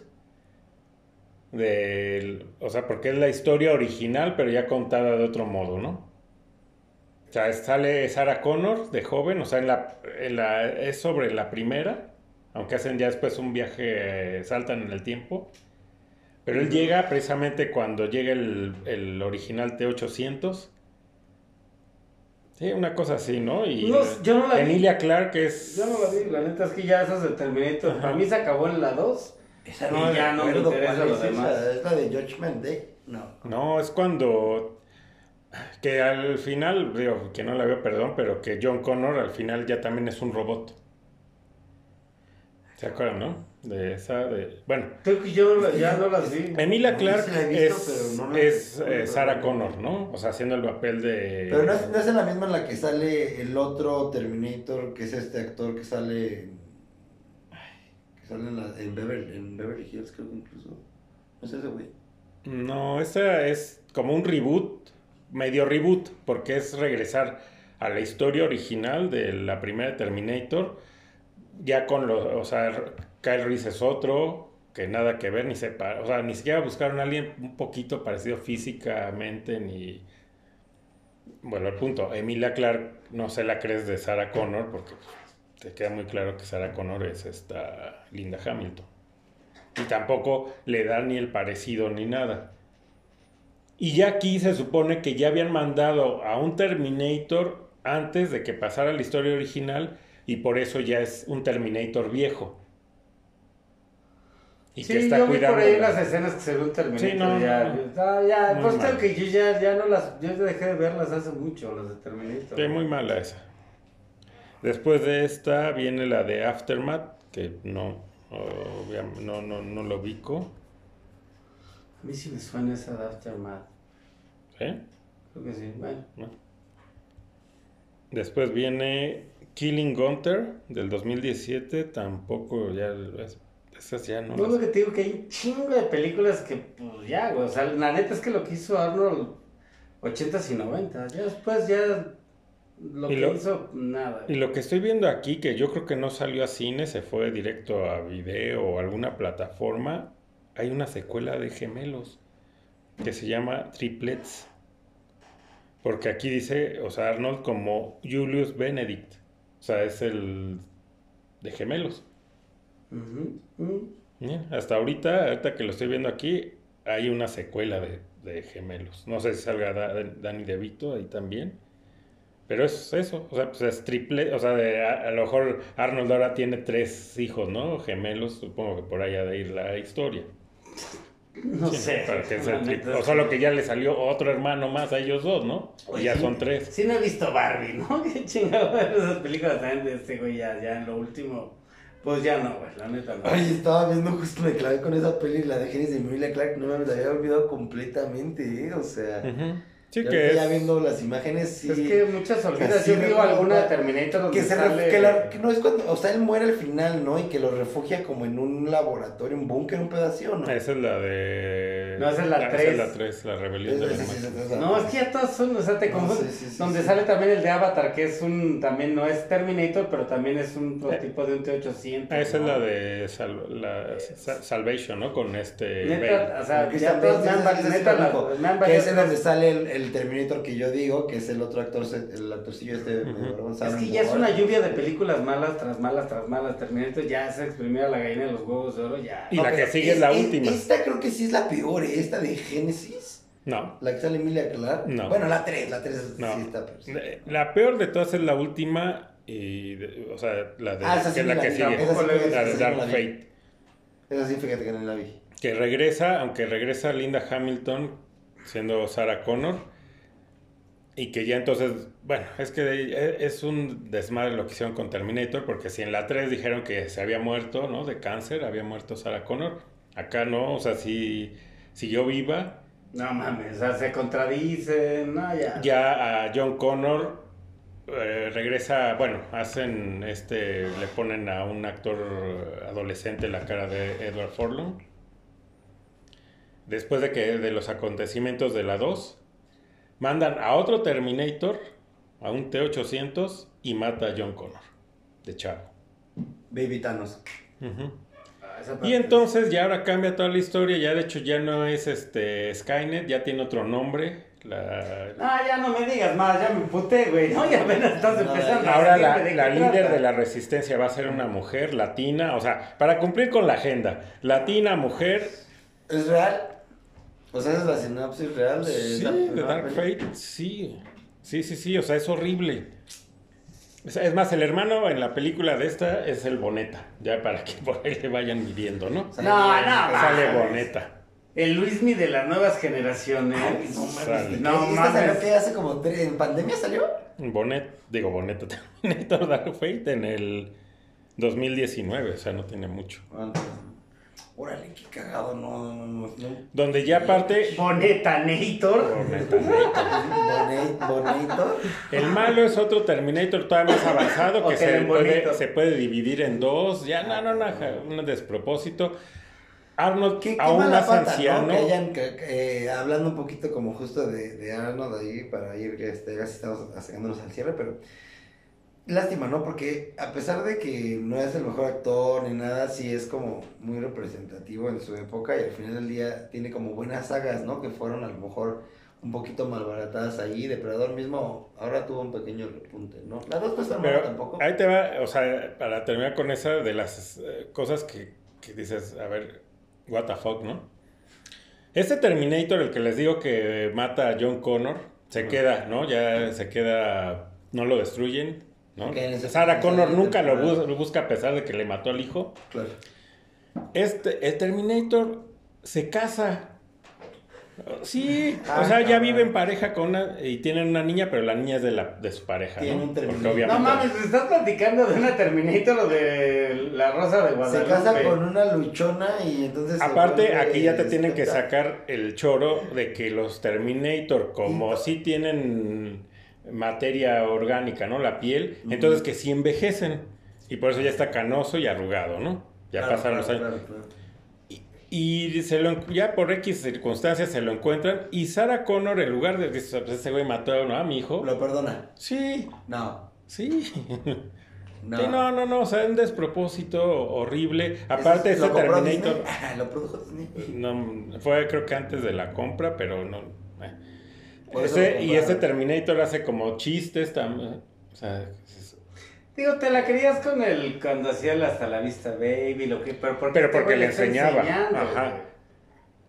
Del, o sea, porque es la historia original, pero ya contada de otro modo, ¿no? O sea, sale Sarah Connor de joven, o sea, en la, en la- es sobre la primera, aunque hacen ya después un viaje, saltan en el tiempo. Pero él llega precisamente cuando llega el, el original T800. Sí, una cosa así, ¿no? Y No, yo no la vi. Emilia Clark es... Yo no la vi, la neta es que ya esas de Terminator, Ajá. para mí se acabó en la 2. Esa Y no, ya no me interesa lo es demás. esa, Es la de Judgment Day. No. No, es cuando... Que al final, digo, que no la veo, perdón, pero que John Connor al final ya también es un robot. ¿Se acuerdan, no? De esa, de... Bueno, Creo que yo la- ya no las vi. Emilia No, Clark sí visto, es, no es eh, Sarah Connor, ¿no? O sea, haciendo el papel de... Pero no es, no es en la misma en la que sale el otro Terminator, que es este actor que sale en, ay, que sale en, la- en Beverly, en Beverly Hills, creo que incluso. No es ese güey. No, esa es como un reboot, medio reboot, porque es regresar a la historia original de la primera Terminator, ya con los, o sea, Kyle Reese es otro, que nada que ver, ni sepa, o sea, ni siquiera buscaron a alguien un poquito parecido físicamente, ni... Bueno, el punto, Emilia Clark no se la crees de Sarah Connor, porque te queda muy claro que Sarah Connor es esta Linda Hamilton. Y tampoco le da ni el parecido ni nada. Y ya aquí se supone que ya habían mandado a un Terminator antes de que pasara la historia original y por eso ya es un Terminator viejo. Y sí, que está yo vi por ahí la- unas escenas que se ve un Terminator. Sí, no, ya, no, no. Ah, ya, pues que yo ya, ya no las, yo dejé de verlas hace mucho, las de Terminator. Sí, muy mala esa. Después de esta viene la de Aftermath, que no, no, no, no lo ubico. A mí sí me suena esa de Aftermath. ¿sí? Creo que sí, bueno. Después viene Killing Gunther del 2017, tampoco ya es- esas ya no No, las- lo que te digo que hay un chingo de películas que, pues ya, güey. O sea, la neta es que lo que hizo Arnold 80s y 90s. Ya después, ya lo que lo- hizo, nada. Y lo que estoy viendo aquí, que yo creo que no salió a cine, se fue directo a video o alguna plataforma, hay una secuela de gemelos que se llama Triplets. Porque aquí dice, o sea, Arnold como Julius Benedict. O sea, es el de gemelos. Bien, Hasta ahorita, ahorita que lo estoy viendo aquí, hay una secuela de, de gemelos. No sé si salga Da- Danny DeVito ahí también. Pero es eso, o sea, pues es triple, o sea, de- a, a lo mejor Arnold ahora tiene tres hijos, ¿no? Gemelos, supongo que por ahí ha de ir la historia. No Sí, sé. para que sea o solo que ya le salió otro hermano más a ellos dos, ¿no? Y ya son tres. Sí, no he visto Barbie, ¿no? Qué chingado esas películas también de este güey, ya, ya en lo último. Pues ya no, güey, la neta no. Ay, estaba viendo justo me clavé con esa peli, la de Genesis de Emilia Clark, no me la había olvidado completamente, ¿eh? O sea, Ujú. Sí, que ya viendo las imágenes, sí. Es que muchas olvidas. Yo digo alguna de Terminator donde que, se que, no es cuando, o sea, él muere al final, ¿no? Y que lo refugia como en un laboratorio, un búnker, un pedacito, ¿no? Esa es la de... No, esa es la 3. Esa es la 3, la rebelión de la No, es que ya todas son, o sea, te confundes. donde sale también el de Avatar, que es un, también no es Terminator, pero también es un prototipo de un T-800. Ah, esa es la de la, Salvation, ¿no? Con este... Neta, o sea, ya todas me han Que es en donde sale el el Terminator que yo digo, que es el otro actor, el actorcillo este Es que ya es una lluvia de películas malas tras malas tras malas. Terminator ya se exprimió a la gallina de los huevos de oro, ya. Y la que sigue es, la última. Esta creo que sí es la peor, ¿eh? esta de Génesis. No. La que sale Emilia Clark. No. Bueno, la 3, la 3 sí está La peor de todas es la última. Y, o sea, la de ah, que es la que sigue. la de Dark Fate. Esa sí, fíjate que no la vi. Que regresa, aunque regresa Linda Hamilton siendo Sarah Connor y que ya entonces, bueno, es que e, es un desmadre lo que hicieron con Terminator, porque si en la 3 dijeron que se había muerto, ¿no? De cáncer, había muerto Sarah Connor, acá no, o sea, sí siguió viva. No mames, o sea, se contradicen, no, ya. Ya a John Connor eh, regresa, bueno, hacen este, le ponen a un actor adolescente la cara de Edward Furlong. Después de que de los acontecimientos de la 2, Mandan a otro Terminator, a un T-800, y mata a John Connor, de chavo. Baby Thanos. Ah, y entonces ya ahora cambia toda la historia, ya de hecho ya no es este Skynet, ya tiene otro nombre. La... Ah, ya no me digas más, ya me puté, güey. No, ya apenas estás empezando. Ahora la, la líder de la resistencia va a ser una mujer latina, o sea, para cumplir con la agenda, latina, mujer. ¿Es real? O sea, es la sinopsis real de... Sí, de Dark Fate, sí. Sí, sí, sí, o sea, es horrible. Es más, el hermano en la película de esta es el Boneta, ya para que por ahí le vayan midiendo, ¿no? No, no, Sale Boneta. El Luismi de las nuevas generaciones. no mames. No mames. hace como ¿En pandemia salió? Bonet, digo Boneta, Terminator Dark Fate en el 2019, o sea, no tiene mucho. Ah, Órale, qué cagado, no, no, no. Donde ya aparte. Bonetanator. Bonetator. El malo es otro Terminator todavía más avanzado que se puede, se puede, dividir en dos. Ya, no, no, no, un despropósito. Arnold, ¿Qué, qué aún más anciano. Que hayan, eh, hablando un poquito como justo de, de Arnold ahí, para ir, este, casi estamos acercándonos al cierre, pero lástima, ¿no? Porque a pesar de que no es el mejor actor ni nada, sí es como muy representativo en su época y al final del día tiene como buenas sagas, ¿no? Que fueron a lo mejor un poquito malbaratadas ahí. Depredador mismo ahora tuvo un pequeño repunte, ¿no? La dos no está mal tampoco. Ahí te va, o sea, para terminar con esa de las eh, cosas que, que dices, a ver, what the fuck, ¿no? Este Terminator, el que les digo que mata a John Connor, se queda, ¿no? Ya se queda, no lo destruyen, ¿no? Sarah Connor nunca lo, busca a pesar de que le mató al hijo. Claro. Este, el Terminator se casa. Sí, o sea, ya vive en pareja con una y tienen una niña, pero la niña es de, la, de su pareja. ¿no? no mames, estás platicando de una Terminator o de la Rosa de Guadalupe. Se casa con una luchona y entonces. Aparte, aquí ya te tienen que sacar el choro de que los Terminator, como sí tienen materia orgánica, ¿no? La piel, entonces que sí envejecen. Y por eso ya está canoso y arrugado, ¿no? Ya pasaron los años. y, se lo, ya por X circunstancias se lo encuentran. Y Sarah Connor, en lugar de que pues, ese güey mató a mi hijo. ¿Lo perdona? Sí. No. Sí. No. no, no, no, o sea, un despropósito horrible. Aparte, este Terminator. lo produjo No, fue creo que antes de la compra, pero no. Eh y ese Terminator hace como chistes también. O sea, Digo, te la querías con el cuando hacía el hasta la vista baby, lo que, pero porque, pero porque le enseñaba. Ajá.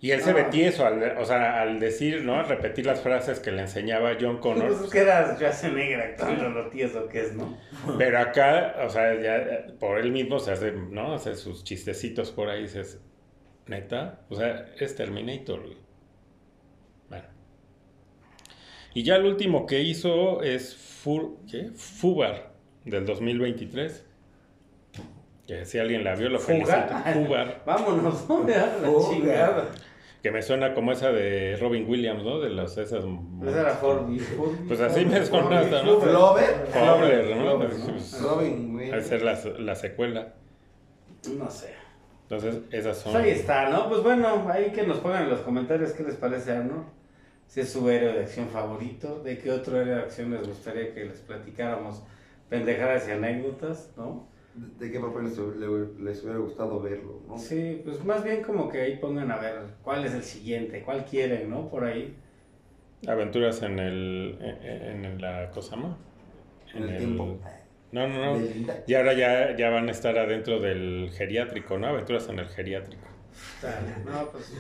Y él se ve tieso, al, o sea, al decir, ¿no? Al repetir las frases que le enseñaba John Connor. Pues quedas ya se negra actuando lo tieso que es, ¿no? Pero acá, o sea, ya por él mismo se hace, ¿no? Hace sus chistecitos por ahí, dices, neta, o sea, es Terminator, güey. Y ya el último que hizo es Fubar, del 2023. Que si alguien la vio, lo felicito. Fubar. Vámonos, la chingada. que me suena como esa de Robin Williams, ¿no? De las esas. Esa era Ford. Pues así me suena hasta, ¿no? Flover. Flover, ¿no? Robin Williams. Al ser la, la secuela. No sé. Entonces, esas son. Pues ahí está, ¿no? Pues bueno, ahí que nos pongan en los comentarios qué les parece, ¿no? Si es su héroe de acción favorito, de qué otro héroe de acción les gustaría que les platicáramos pendejadas y anécdotas, ¿no? ¿De qué papel les, hubiera gustado verlo, no? Sí, pues más bien como que ahí pongan a ver cuál es el siguiente, cuál quieren, ¿no? Por ahí. Aventuras en el. en, la cosa, ¿no? En, el, tiempo. No, no, no. Y ahora ya, ya van a estar adentro del geriátrico, ¿no? Aventuras en el geriátrico. No, pues.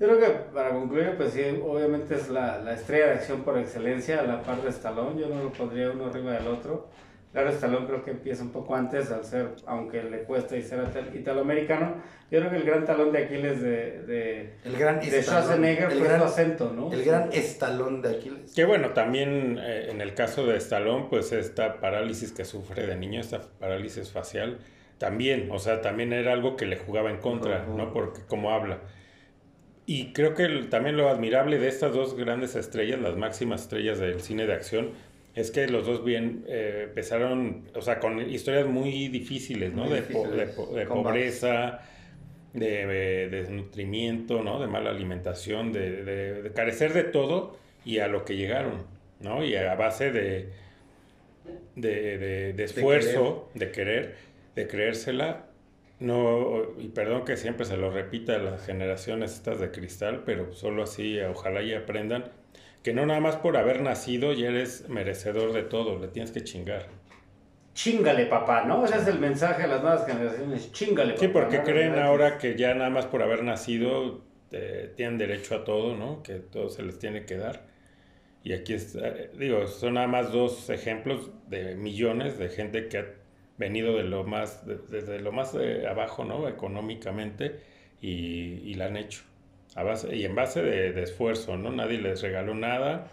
Yo creo que para concluir, pues sí, obviamente es la, la estrella de acción por excelencia, a la par de Stallone. Yo no lo pondría uno arriba del otro. Claro, Stallone creo que empieza un poco antes al ser, aunque le cuesta y ser italoamericano. Yo creo que el gran talón de Aquiles de, de, el gran de Schwarzenegger fue gran, su acento, ¿no? El gran estalón de Aquiles. Que bueno, también eh, en el caso de Stallone, pues esta parálisis que sufre de niño, esta parálisis facial, también, o sea, también era algo que le jugaba en contra, ¿no? Porque como habla. Y creo que también lo admirable de estas dos grandes estrellas, las máximas estrellas del cine de acción, es que los dos bien eh, empezaron, o sea, con historias muy difíciles, ¿no? de, de, pobreza, de, desnutrimiento, ¿no? De mala alimentación, de, carecer de todo y a lo que llegaron, ¿no? Y a base de, de, esfuerzo, de querer, de creérsela. No, y perdón que siempre se lo repita a las generaciones estas de cristal, pero solo así ojalá y aprendan que no nada más por haber nacido ya eres merecedor de todo, le tienes que chingar. Chingale, papá, ¿no? Ese es el mensaje a las nuevas generaciones, chingale, papá. Sí, porque creen ahora que ya nada más por haber nacido eh, tienen derecho a todo, ¿no? Que todo se les tiene que dar. Y aquí, está, digo, son nada más dos ejemplos de millones de gente que ha venido de lo más, desde lo más de abajo, ¿no? Económicamente y, y la han hecho y en base de, esfuerzo, ¿no? Nadie les regaló nada,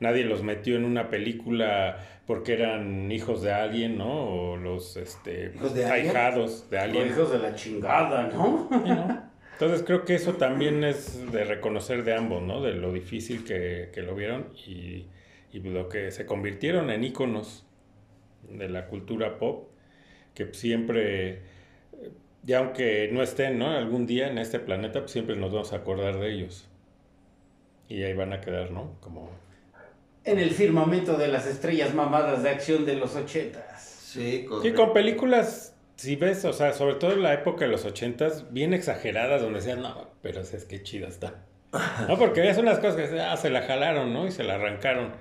nadie los metió en una película porque eran hijos de alguien, ¿no? O los este, ¿Hijos de ahijados de alguien. hijos de la chingada, ¿no? Entonces creo que eso también es de reconocer de ambos, ¿no? De lo difícil que, que lo vieron y, y, lo que se convirtieron en íconos de la cultura pop, que siempre y aunque no estén, ¿no? Algún día en este planeta, pues siempre nos vamos a acordar de ellos. Y ahí van a quedar, ¿no? Como... En el firmamento de las estrellas mamadas de acción de los ochentas. Sí, con... Sí, con películas, si ves, o sea, sobre todo en la época de los ochentas, bien exageradas, donde decían, no, pero es que chida está. No, porque es unas cosas que ah, se la jalaron, ¿no? Y se la arrancaron.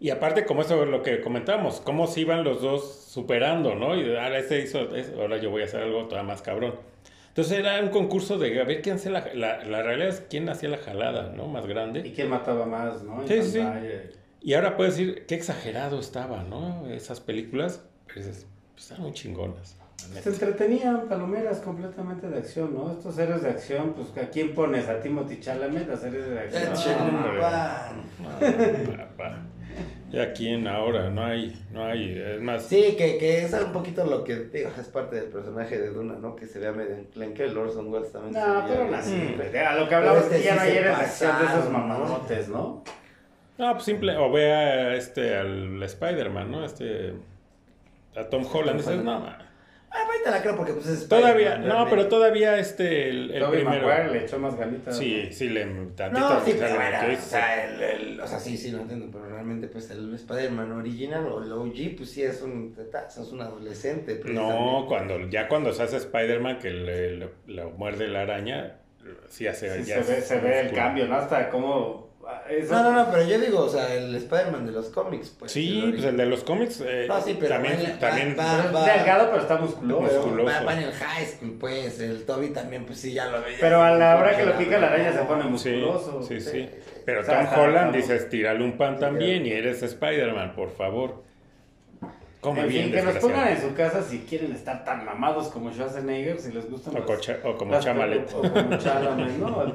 Y aparte, como eso es lo que comentamos, cómo se iban los dos superando, ¿no? Y ahora este hizo, ahora yo voy a hacer algo todavía más cabrón. Entonces era un concurso de a ver quién hacía la, la, la realidad es quién hacía la jalada, ¿no? Más grande. Y quién mataba más, ¿no? sí, sí. Y ahora puedes decir qué exagerado estaba, ¿no? Esas películas, pues, pues están muy chingonas. Se entretenían palomeras completamente de acción, ¿no? Estos seres de acción, pues ¿a quién pones? ¿A Timothy Chalamet a series de acción? Y aquí en ahora no hay, no hay, es más. Sí, que, que es un poquito lo que digo, es parte del personaje de Duna, ¿no? Que se vea medio en que Orson Welles también. No, pero no así, a lo que hablamos este ya no ayer es de esos mamadotes, ¿no? No, pues simple, o vea este al Spider-Man, ¿no? Este a Tom Holland, dices, no, Ah, ahorita la creo porque pues es Todavía, no, pero todavía este, el, el primero. Maguire le echó más ganitas. Sí, sí, le tantito. No, sí, pero o, sea, el, el, o sea, sí, sí, lo entiendo, pero realmente pues el Spider-Man original o el OG pues sí es un, es un adolescente. No, cuando, ya cuando se hace Spider-Man que le, le, muerde la araña, sí hace... Sí, ya se, ve, se ve el cambio, ¿no? Hasta cómo no, no, no, pero yo digo, o sea, el Spider-Man de los cómics, pues. Sí, el pues el de los cómics. Eh, no, sí, pero también. también delgado, pero está musculoso. musculoso. Va, en el high school, pues. El Toby también, pues sí, ya lo veía. Pero a la hora que lo pica la araña se pone musculoso. Sí, sí, sí. Pero Tom Holland dices, tírale un pan también y eres Spider-Man, por favor. Come bien, que nos pongan en su casa si quieren estar tan mamados como Schwarzenegger, si les gustan. O, o como Chamalet. O como Chalamet, ¿no? O el,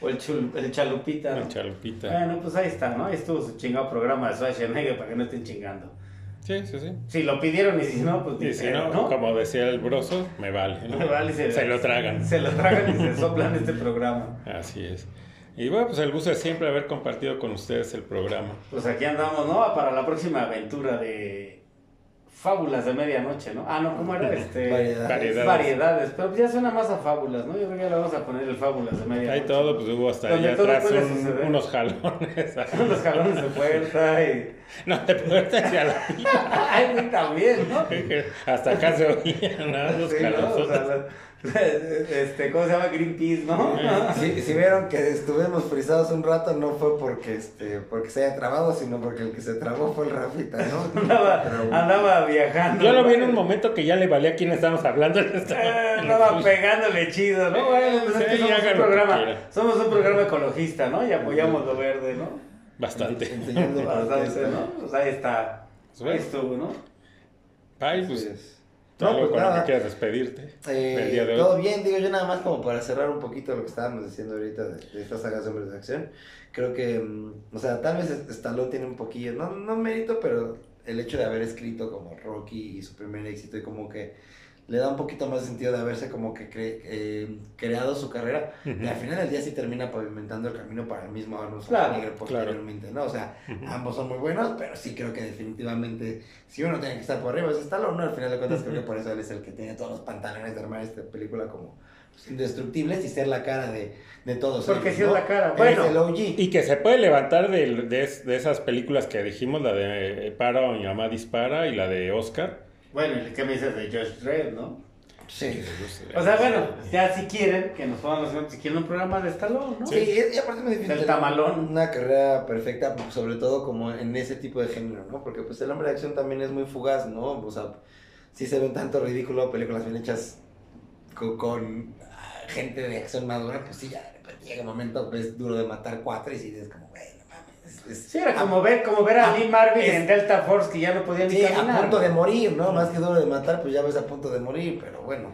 o el, chul, el, Chalupita. El Chalupita. Bueno, pues ahí está, ¿no? Ahí estuvo su chingado programa de Schwarzenegger para que no estén chingando. Sí, sí, sí. Si lo pidieron y si no, pues Y si no, como decía el broso, me vale. ¿no? Me vale y se, Se lo tragan. Se lo tragan y se soplan este programa. Así es. Y bueno, pues el gusto es siempre haber compartido con ustedes el programa. Pues aquí andamos, ¿no? Para la próxima aventura de Fábulas de medianoche, ¿no? Ah, no, ¿cómo era? Este, Variedades. Variedades. variedades. Pero ya suena más a fábulas, ¿no? Yo creo que ya le vamos a poner el Fábulas de medianoche. Hay todo, pues hubo hasta allá atrás un- unos jalones. Los jalones de puerta y... No, de puerta hacia la Ay, también, ¿no? Hasta acá se oían ¿no? los Sí, ¿no? O jalones. sea, la- este, ¿cómo se llama? Greenpeace, ¿no? Si, vieron que estuvimos frisados un rato, no fue porque este porque se haya trabado, sino porque el que se trabó fue el Rafita, ¿no? Andaba, Pero- andaba viajando. Yo lo vi en un momento que ya le valía a quién estábamos hablando. Eh, Andaba pegándole chido, ¿no? Bueno, pues es que Sí, somos, un programa, quieran. somos un programa ecologista, ¿no? Y apoyamos lo verde, ¿no? Bastante. Enseñando Bastante. ¿no? Pues ahí está. Ahí estuvo, ¿no? Ay, pues, No, pues con nada. que quieras despedirte Eh, día de todo hoy. bien, digo yo nada más como para cerrar un poquito lo que estábamos diciendo ahorita de, de estas sagas de hombres de acción. Creo que, mm, o sea, tal vez Stallone tiene un poquillo, no, no mérito, pero el hecho de haber escrito como Rocky y su primer éxito y como que le da un poquito más de sentido de haberse como que cre- eh, creado su carrera. Y al final del día sí termina pavimentando el camino para el mismo Arnold Claro, Schwarzenegger posteriormente, ¿no? O sea, ambos son muy buenos, pero sí creo que definitivamente, si uno tiene que estar por arriba, es Stallone. Al final de cuentas creo que por eso él es el que tiene todos los pantalones de armar esta película como pues, indestructibles y ser la cara de, de todos Porque sí es la cara. Bueno. es el OG. Y que se puede levantar de, de, de esas películas que dijimos, la de Para o mi mamá dispara y la de Oscar. Bueno, ¿y qué me dices de Josh Dredd, no? Sí. O sea, bueno, ya si quieren, que nos pongan los si quieren un programa de Stallone, ¿no? Sí, y aparte es muy difícil. Del tamalón. Una carrera perfecta, sobre todo como en ese tipo de género, ¿no? Porque pues el hombre de acción también es muy fugaz, ¿no? O sea, sí se ven tanto ridículo, películas bien hechas con, con, gente de acción madura, pues sí, ya llega un momento, ves duro de matar cuatro y sí dices como, güey. Es, Sí, era como ver, como ver a Ah, Lee Marvin es- en Delta Force que ya no podía ni Sí, caminar. a punto de morir, ¿no? Más que duro de matar, pues ya ves a punto de morir, pero bueno,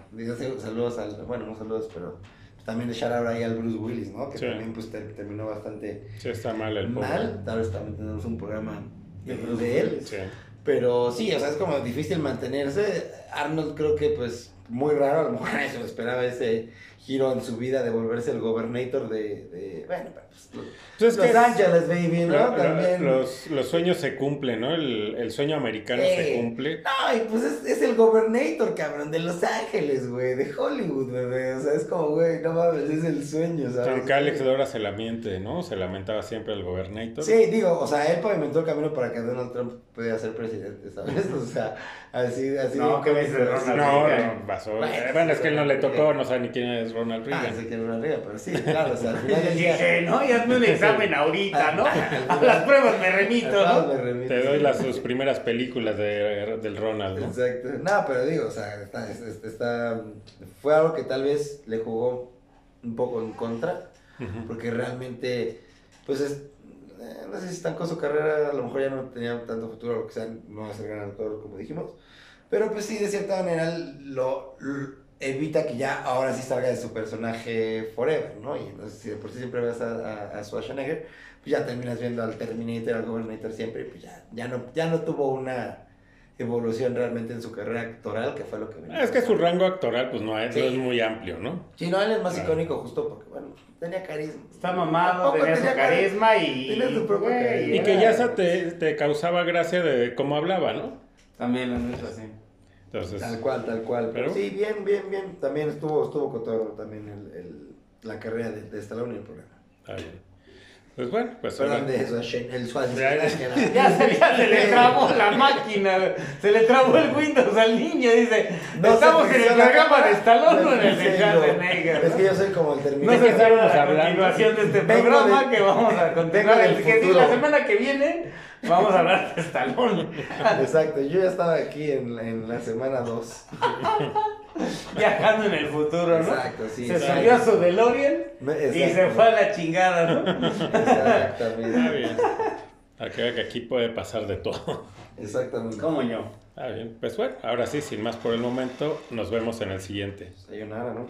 saludos al, bueno, no saludos, pero también de shout out ahí al Bruce Willis, ¿no? Que Sí. también pues ter- terminó bastante Sí, está mal el pobre. mal, tal vez también tenemos un programa de, De Bruce de él. Sí. pero sí, o sea, es como difícil mantenerse, Arnold creo que pues muy raro, a lo mejor se lo esperaba ese giro en su vida de volverse el gobernator de, de bueno, pues, Pues es Los que Ángeles, baby, ¿no? lo- también. los, los sueños se cumplen, ¿no? El, el sueño americano se Eh, cumple. No, y pues es, es el gobernator, cabrón, de Los Ángeles, güey, de Hollywood, bebé. O sea, es como, güey, no mames, es el sueño, ¿sabes? Aunque Alex Dora se lamiente, ¿no? Se lamentaba siempre el gobernator. Sí, digo, o sea, él pavimentó el camino para que Donald Trump pudiera ser presidente, ¿sabes? O sea, así, así. No, ¿qué me dices de Ronald No, no, pasó. Bueno, Eh, Bueno, es que él no le tocó, Reagan. no sabe ni quién es Ronald Ah, Reagan. sé que era una riga, pero sí, claro, o sea, al final del día. Dije, no, y hazme un examen ahorita, ¿no? A las pruebas me remito, Ah, ¿no? me remito. Te doy las sus primeras películas de, del Ronald, ¿no? Exacto. No, pero digo, o sea, está, está, está- fue algo que tal vez le jugó un poco en contra, porque realmente, pues es, eh, no sé si estancó su carrera, a lo mejor ya no tenía tanto futuro, que sea, no va a ser gran actor, como dijimos, pero pues sí, de cierta manera lo, lo- evita que ya ahora sí salga de su personaje forever, ¿no? Y entonces, si de por sí siempre ves a, a, a Schwarzenegger, pues ya terminas viendo al Terminator, al Governator siempre, y pues ya, ya, no, ya no tuvo una evolución realmente en su carrera actoral, que fue lo que... venía Es que su rango actoral, pues no es, Sí. no es muy amplio, ¿no? Sí, no, él es más Claro. icónico justo porque, bueno, tenía carisma. Está mamado, tenía su carisma y... tenía su propio carisma. Y que ya te, te causaba gracia de cómo hablaba, ¿no? También, la neta, sí. Entonces, Tal cual, tal cual. Pero, sí, bien, bien, bien. También estuvo, estuvo cotorro también el, el- la carrera de, de Stallone y el programa. está bien. Pues bueno, pues Perdón de eso, el Schwarzenegger. Ya se, ya se le trabó la máquina, se le trabó el Windows al niño, dice, No estamos se en el programa de Stallone o en el de no. Schwarzenegger. Es que yo soy como el No Terminator. se qué estábamos sabe la continuación de este Vengo programa de- que vamos a continuar. El que la semana que viene vamos a hablar de Stallone. Exacto, yo ya estaba aquí en, en la semana 2. Viajando en el futuro, ¿no? Exacto, sí. se exacto. subió a su DeLorean y se fue a la chingada, ¿no? Está Exactamente. bien. Para que vea que aquí puede pasar de todo. Exactamente. ¿Cómo yo? Está bien. Pues bueno, ahora sí, sin más por el momento, nos vemos en el siguiente. Sayonara, ¿no?